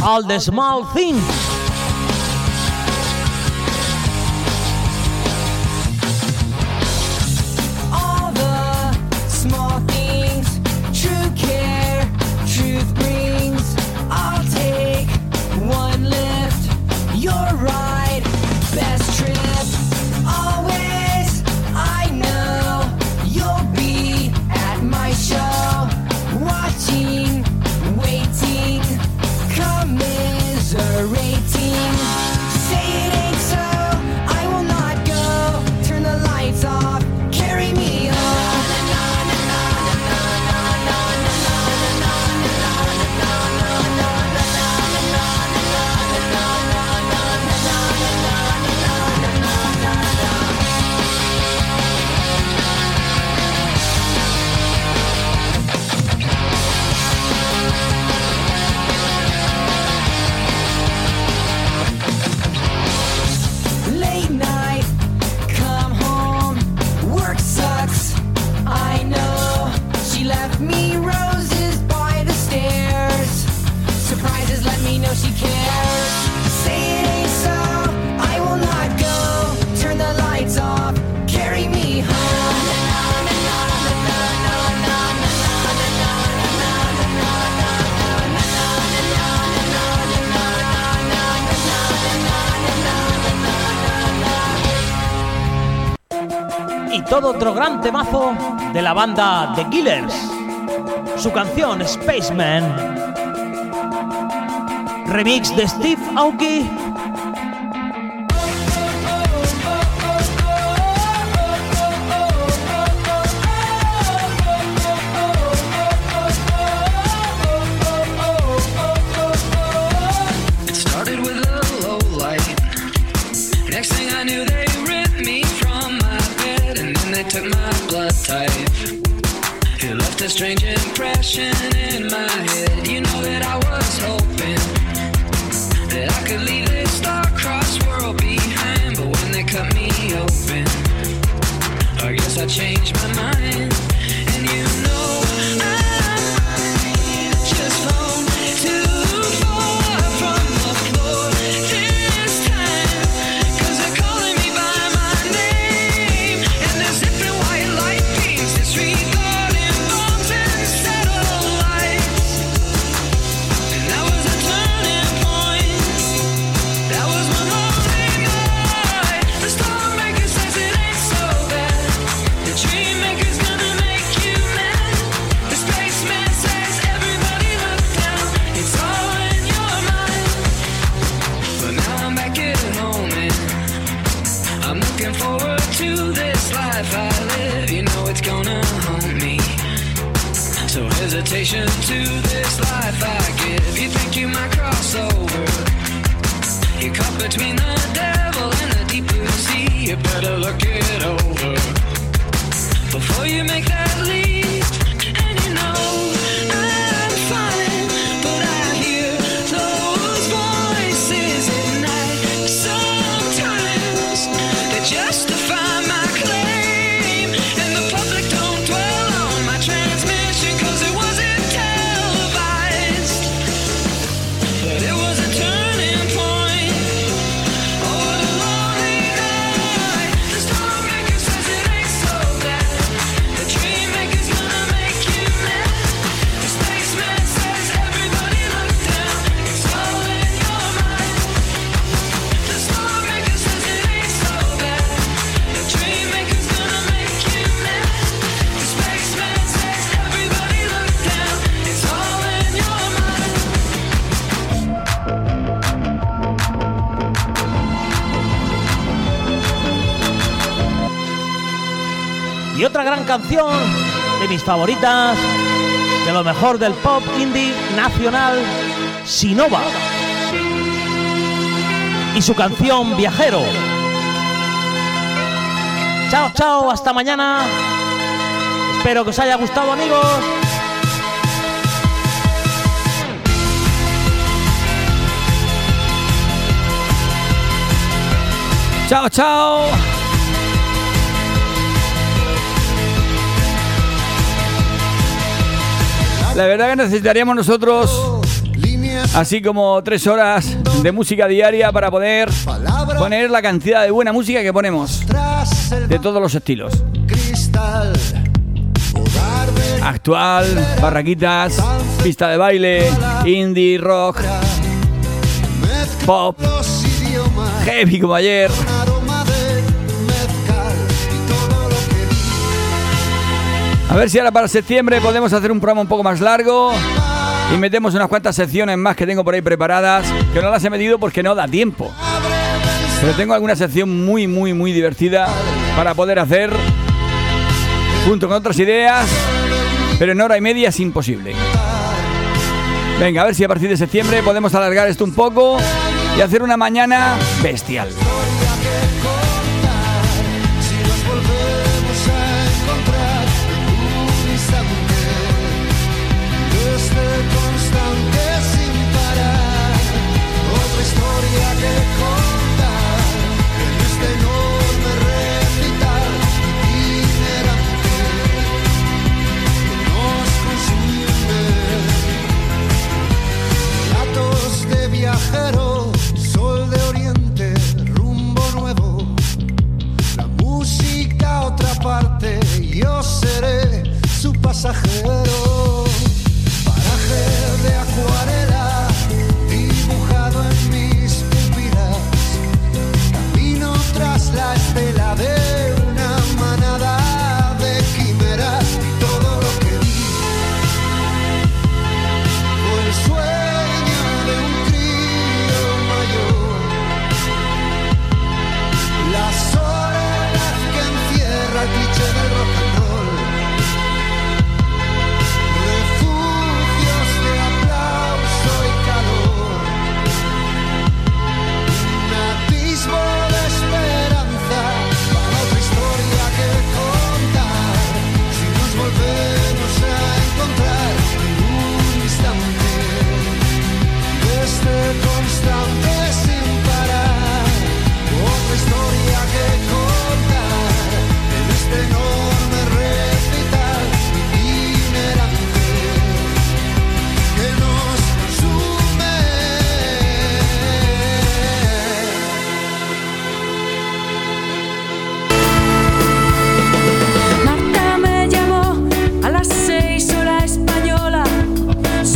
All the Small Things. temazo de la banda The Killers. Su canción Spaceman. Remix de Steve Aoki strange impression favoritas, de lo mejor del pop indie nacional, Sinova. Y su canción Viajero. Chao, chao, hasta mañana. Espero que os haya gustado, amigos. Chao, chao. La verdad que necesitaríamos nosotros así como tres horas de música diaria para poder poner la cantidad de buena música que ponemos de todos los estilos. Actual, barraquitas, pista de baile, indie, rock, pop, heavy como ayer. A ver si ahora para septiembre podemos hacer un programa un poco más largo y metemos unas cuantas secciones más que tengo por ahí preparadas, que no las he metido porque no da tiempo. Pero tengo alguna sección muy, muy, muy divertida para poder hacer junto con otras ideas, pero en hora y media es imposible. Venga, a ver si a partir de septiembre podemos alargar esto un poco y hacer una mañana bestial. Sol de oriente, rumbo nuevo. La música a otra parte, yo seré su pasajero.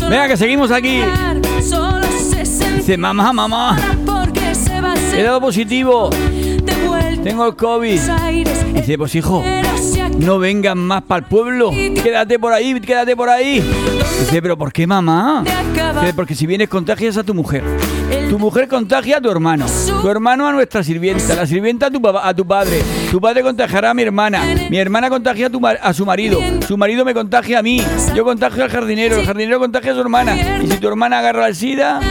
Venga, que seguimos aquí. Dice, mamá, mamá, he dado positivo, tengo el COVID. Dice, pues hijo, no vengan más para el pueblo. Quédate por ahí, quédate por ahí. Dice, pero ¿por qué mamá? Dice, porque si vienes contagias a tu mujer. Tu mujer contagia a tu hermano. Tu hermano a nuestra sirvienta. La sirvienta a tu, papá- a tu padre. Tu padre contagiará a mi hermana. Mi hermana contagia a, tu a su marido. Su marido me contagia a mí. Yo contagio al jardinero. El jardinero contagia a su hermana. Y si tu hermana agarra el SIDA,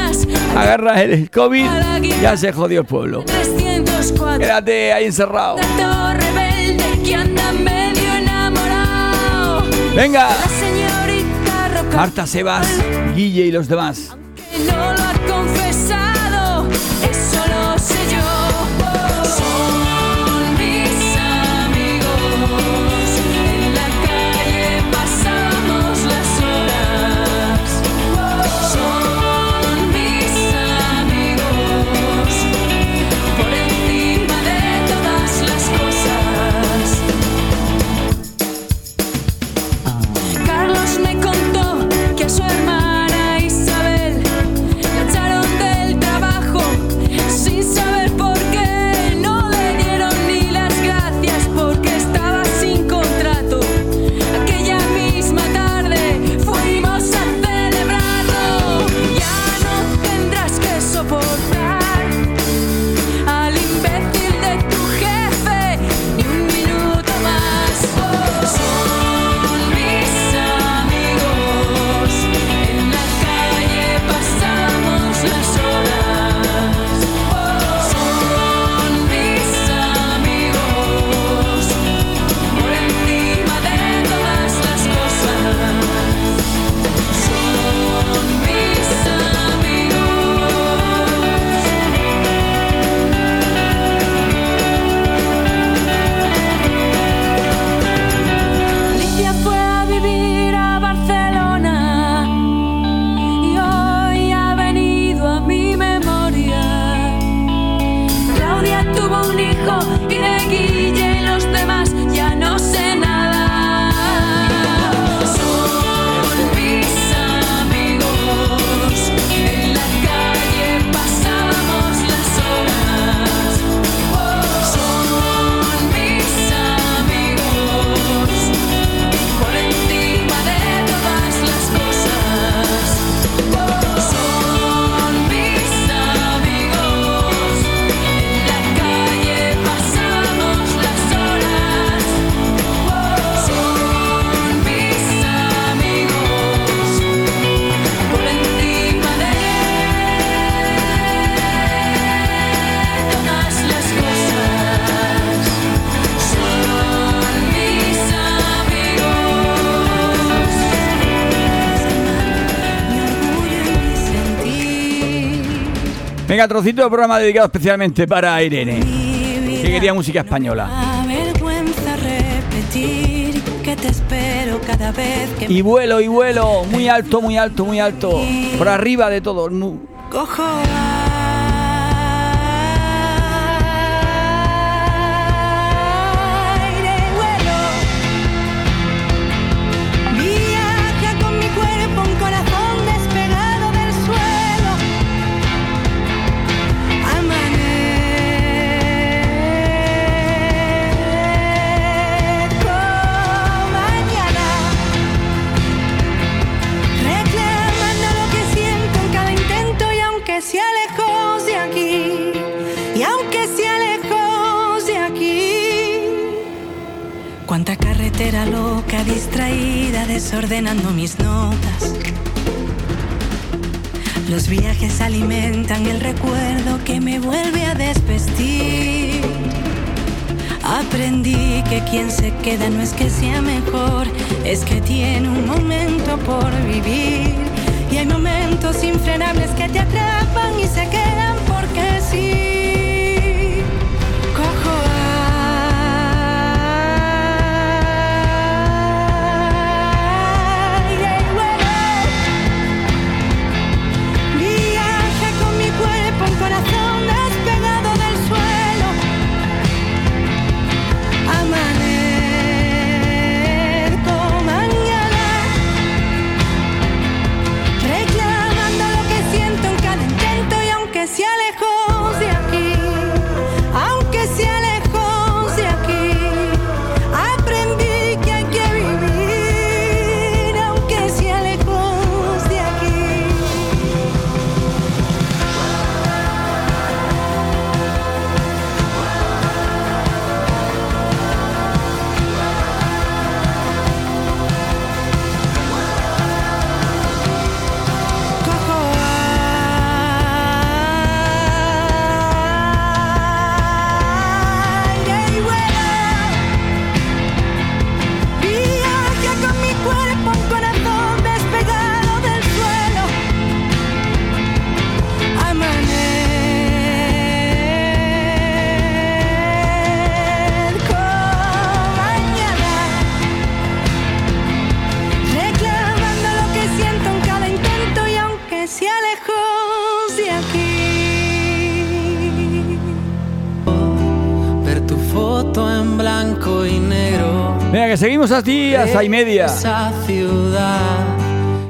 agarra el COVID, ya se jodió el pueblo. 304 Quédate ahí encerrado. Venga. Marta Sebas, Guille y los demás. Venga, trocito de programa dedicado especialmente para Irene, que quería música española. Y vuelo, y vuelo, muy alto, muy alto, muy alto. Por arriba de todo. cojo loca, distraída, desordenando mis notas. Los viajes alimentan el recuerdo que me vuelve a desvestir. Aprendí que quien se queda no es que sea mejor, es que tiene un momento por vivir. Y hay momentos infrenables que te atrapan y se quedan porque sí. Hasta seis y media.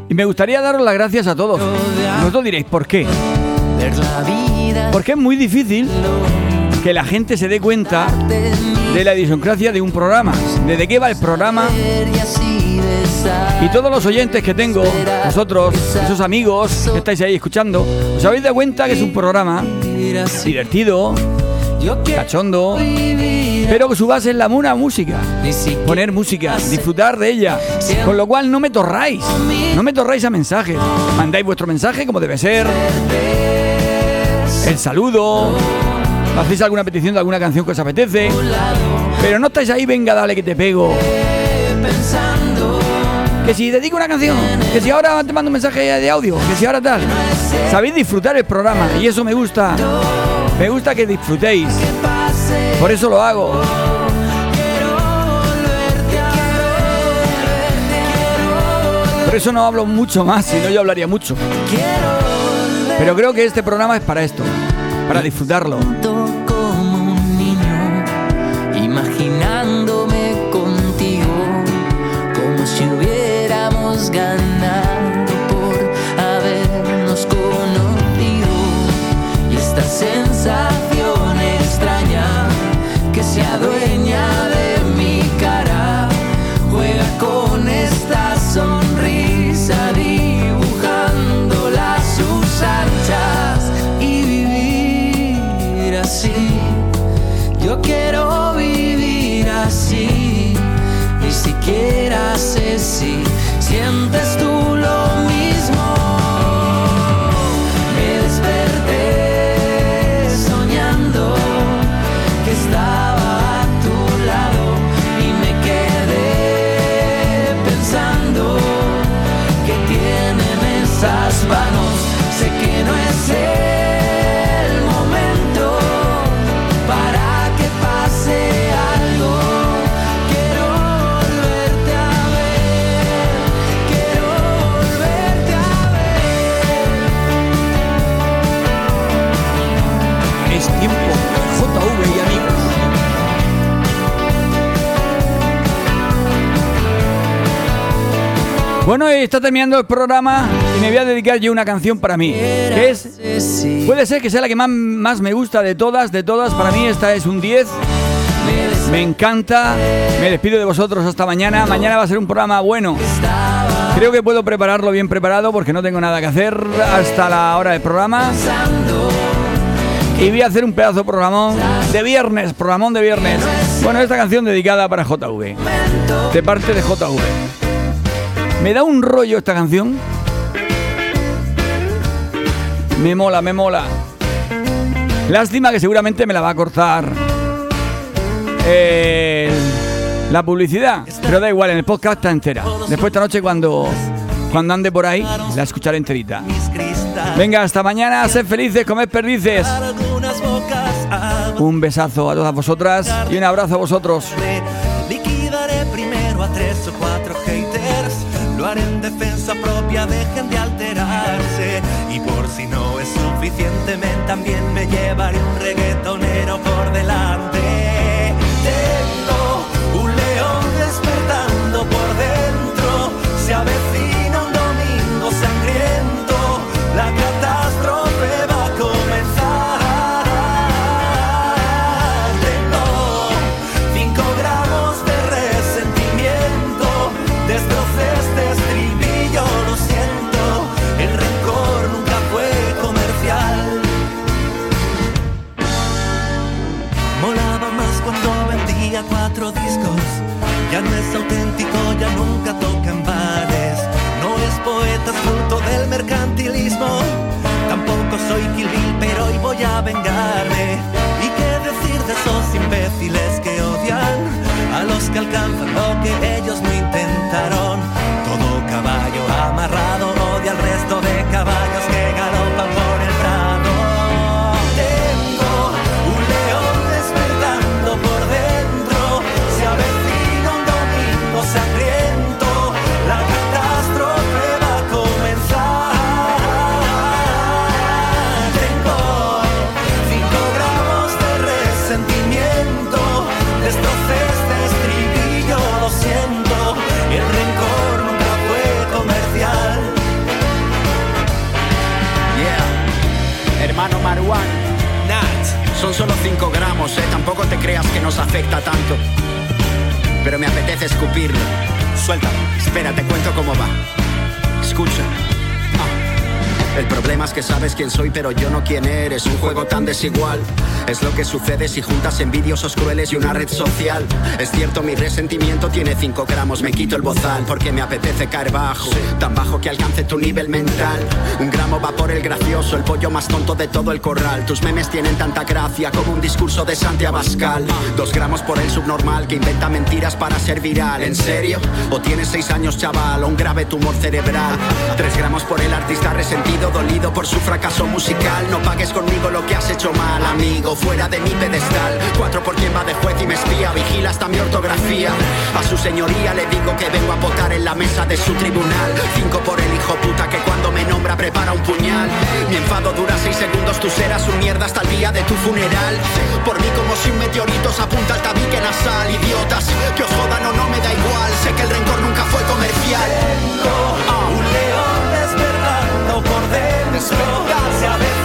Y me gustaría daros las gracias a todos. Vosotros diréis, ¿por qué? Porque es muy difícil que la gente se dé cuenta de la idiosincrasia de un programa, de de qué va el programa y todos los oyentes que tengo, vosotros, esos amigos que estáis ahí escuchando, os habéis dado cuenta que es un programa divertido, cachondo, pero que su base es la buena música. Poner música, disfrutar de ella. Con lo cual no me torráis, no me torráis a mensajes. Mandáis vuestro mensaje como debe ser. El saludo. Hacéis alguna petición de alguna canción que os apetece. Pero no estáis ahí, venga, dale que te pego. Que si dedico una canción, que si ahora te mando un mensaje de audio, que si ahora tal. Sabéis disfrutar el programa y eso me gusta. Me gusta que disfrutéis. Por eso lo hago. Por eso no hablo mucho más, si no yo hablaría mucho. Pero creo que este programa es para esto, para disfrutarlo. imaginándome contigo, como si hubiéramos ganado se adueña de mi cara, juega con esta sonrisa dibujándola a sus anchas y vivir así. Yo quiero vivir así, ni siquiera sé si sientes Bueno, está terminando el programa y me voy a dedicar yo una canción para mí. Que es, puede ser que sea la que más, más me gusta de todas, de todas. Para mí esta es un 10. Me encanta. Me despido de vosotros hasta mañana. Mañana va a ser un programa bueno. Creo que puedo prepararlo bien preparado porque no tengo nada que hacer hasta la hora del programa. Y voy a hacer un pedazo de programón de viernes, programón de viernes. Bueno, esta canción dedicada para JV. De parte de JV. Me da un rollo esta canción. Me mola, me mola. Lástima que seguramente me la va a cortar eh, la publicidad. Pero da igual, en el podcast está entera. Después esta noche cuando, cuando ande por ahí, la escucharé enterita. Venga, hasta mañana, sed felices, comed perdices. Un besazo a todas vosotras y un abrazo a vosotros. Propia, dejen de alterarse. Y por si no es suficiente, me- también me llevaré un reggaetonero por delante. Imbéciles que odian a los que alcanzan lo que ellos no intentaron? 5 gramos, eh. Tampoco te creas que nos afecta tanto. Pero me apetece escupirlo. Suelta. Espera, te cuento cómo va. Escucha. El problema es que sabes quién soy, pero yo no quién eres. Un juego tan desigual. Es lo que sucede si juntas envidiosos crueles y una red social. Es cierto, mi resentimiento tiene 5 gramos. Me quito el bozal porque me apetece caer bajo. Tan bajo que alcance tu nivel mental. Un gramo va por el gracioso, el pollo más tonto de todo el corral. Tus memes tienen tanta gracia como un discurso de Santi Abascal. Dos gramos por el subnormal que inventa mentiras para ser viral. ¿En serio? ¿O tienes 6 años, chaval? O un grave tumor cerebral. Tres gramos por el artista resentido, dolido por su fracaso musical. No pagues conmigo lo que has hecho mal, amigo. Fuera de mi pedestal. Cuatro por quien va de juez y me espía. Vigila hasta mi ortografía. A su señoría le digo que vengo a votar en la mesa de su tribunal. Cinco por el hijo puta que cuando me nombra prepara un puñal. Mi enfado dura seis segundos, tú serás un mierda hasta el día de tu funeral. Por mí como si un meteorito se apunta al tabique nasal. Idiotas, que os jodan o no me da igual. Sé que el rencor nunca fue comercial. Dentro. Se avecina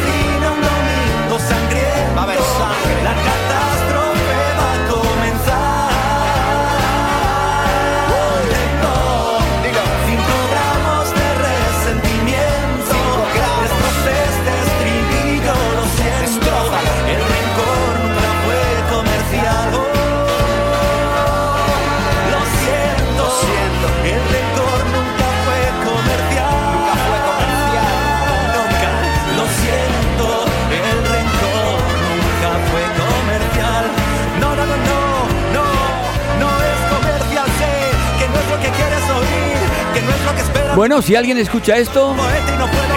Bueno, si alguien escucha esto,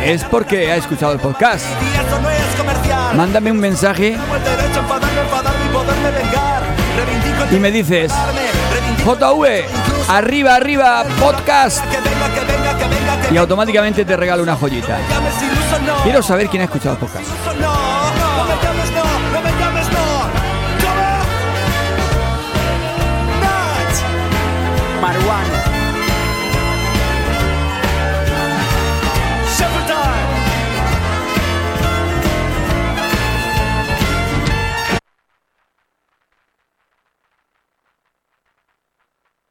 es porque ha escuchado el podcast. Mándame un mensaje y me dices, JV, arriba, arriba, podcast. Y automáticamente te regalo una joyita. Quiero saber quién ha escuchado el podcast.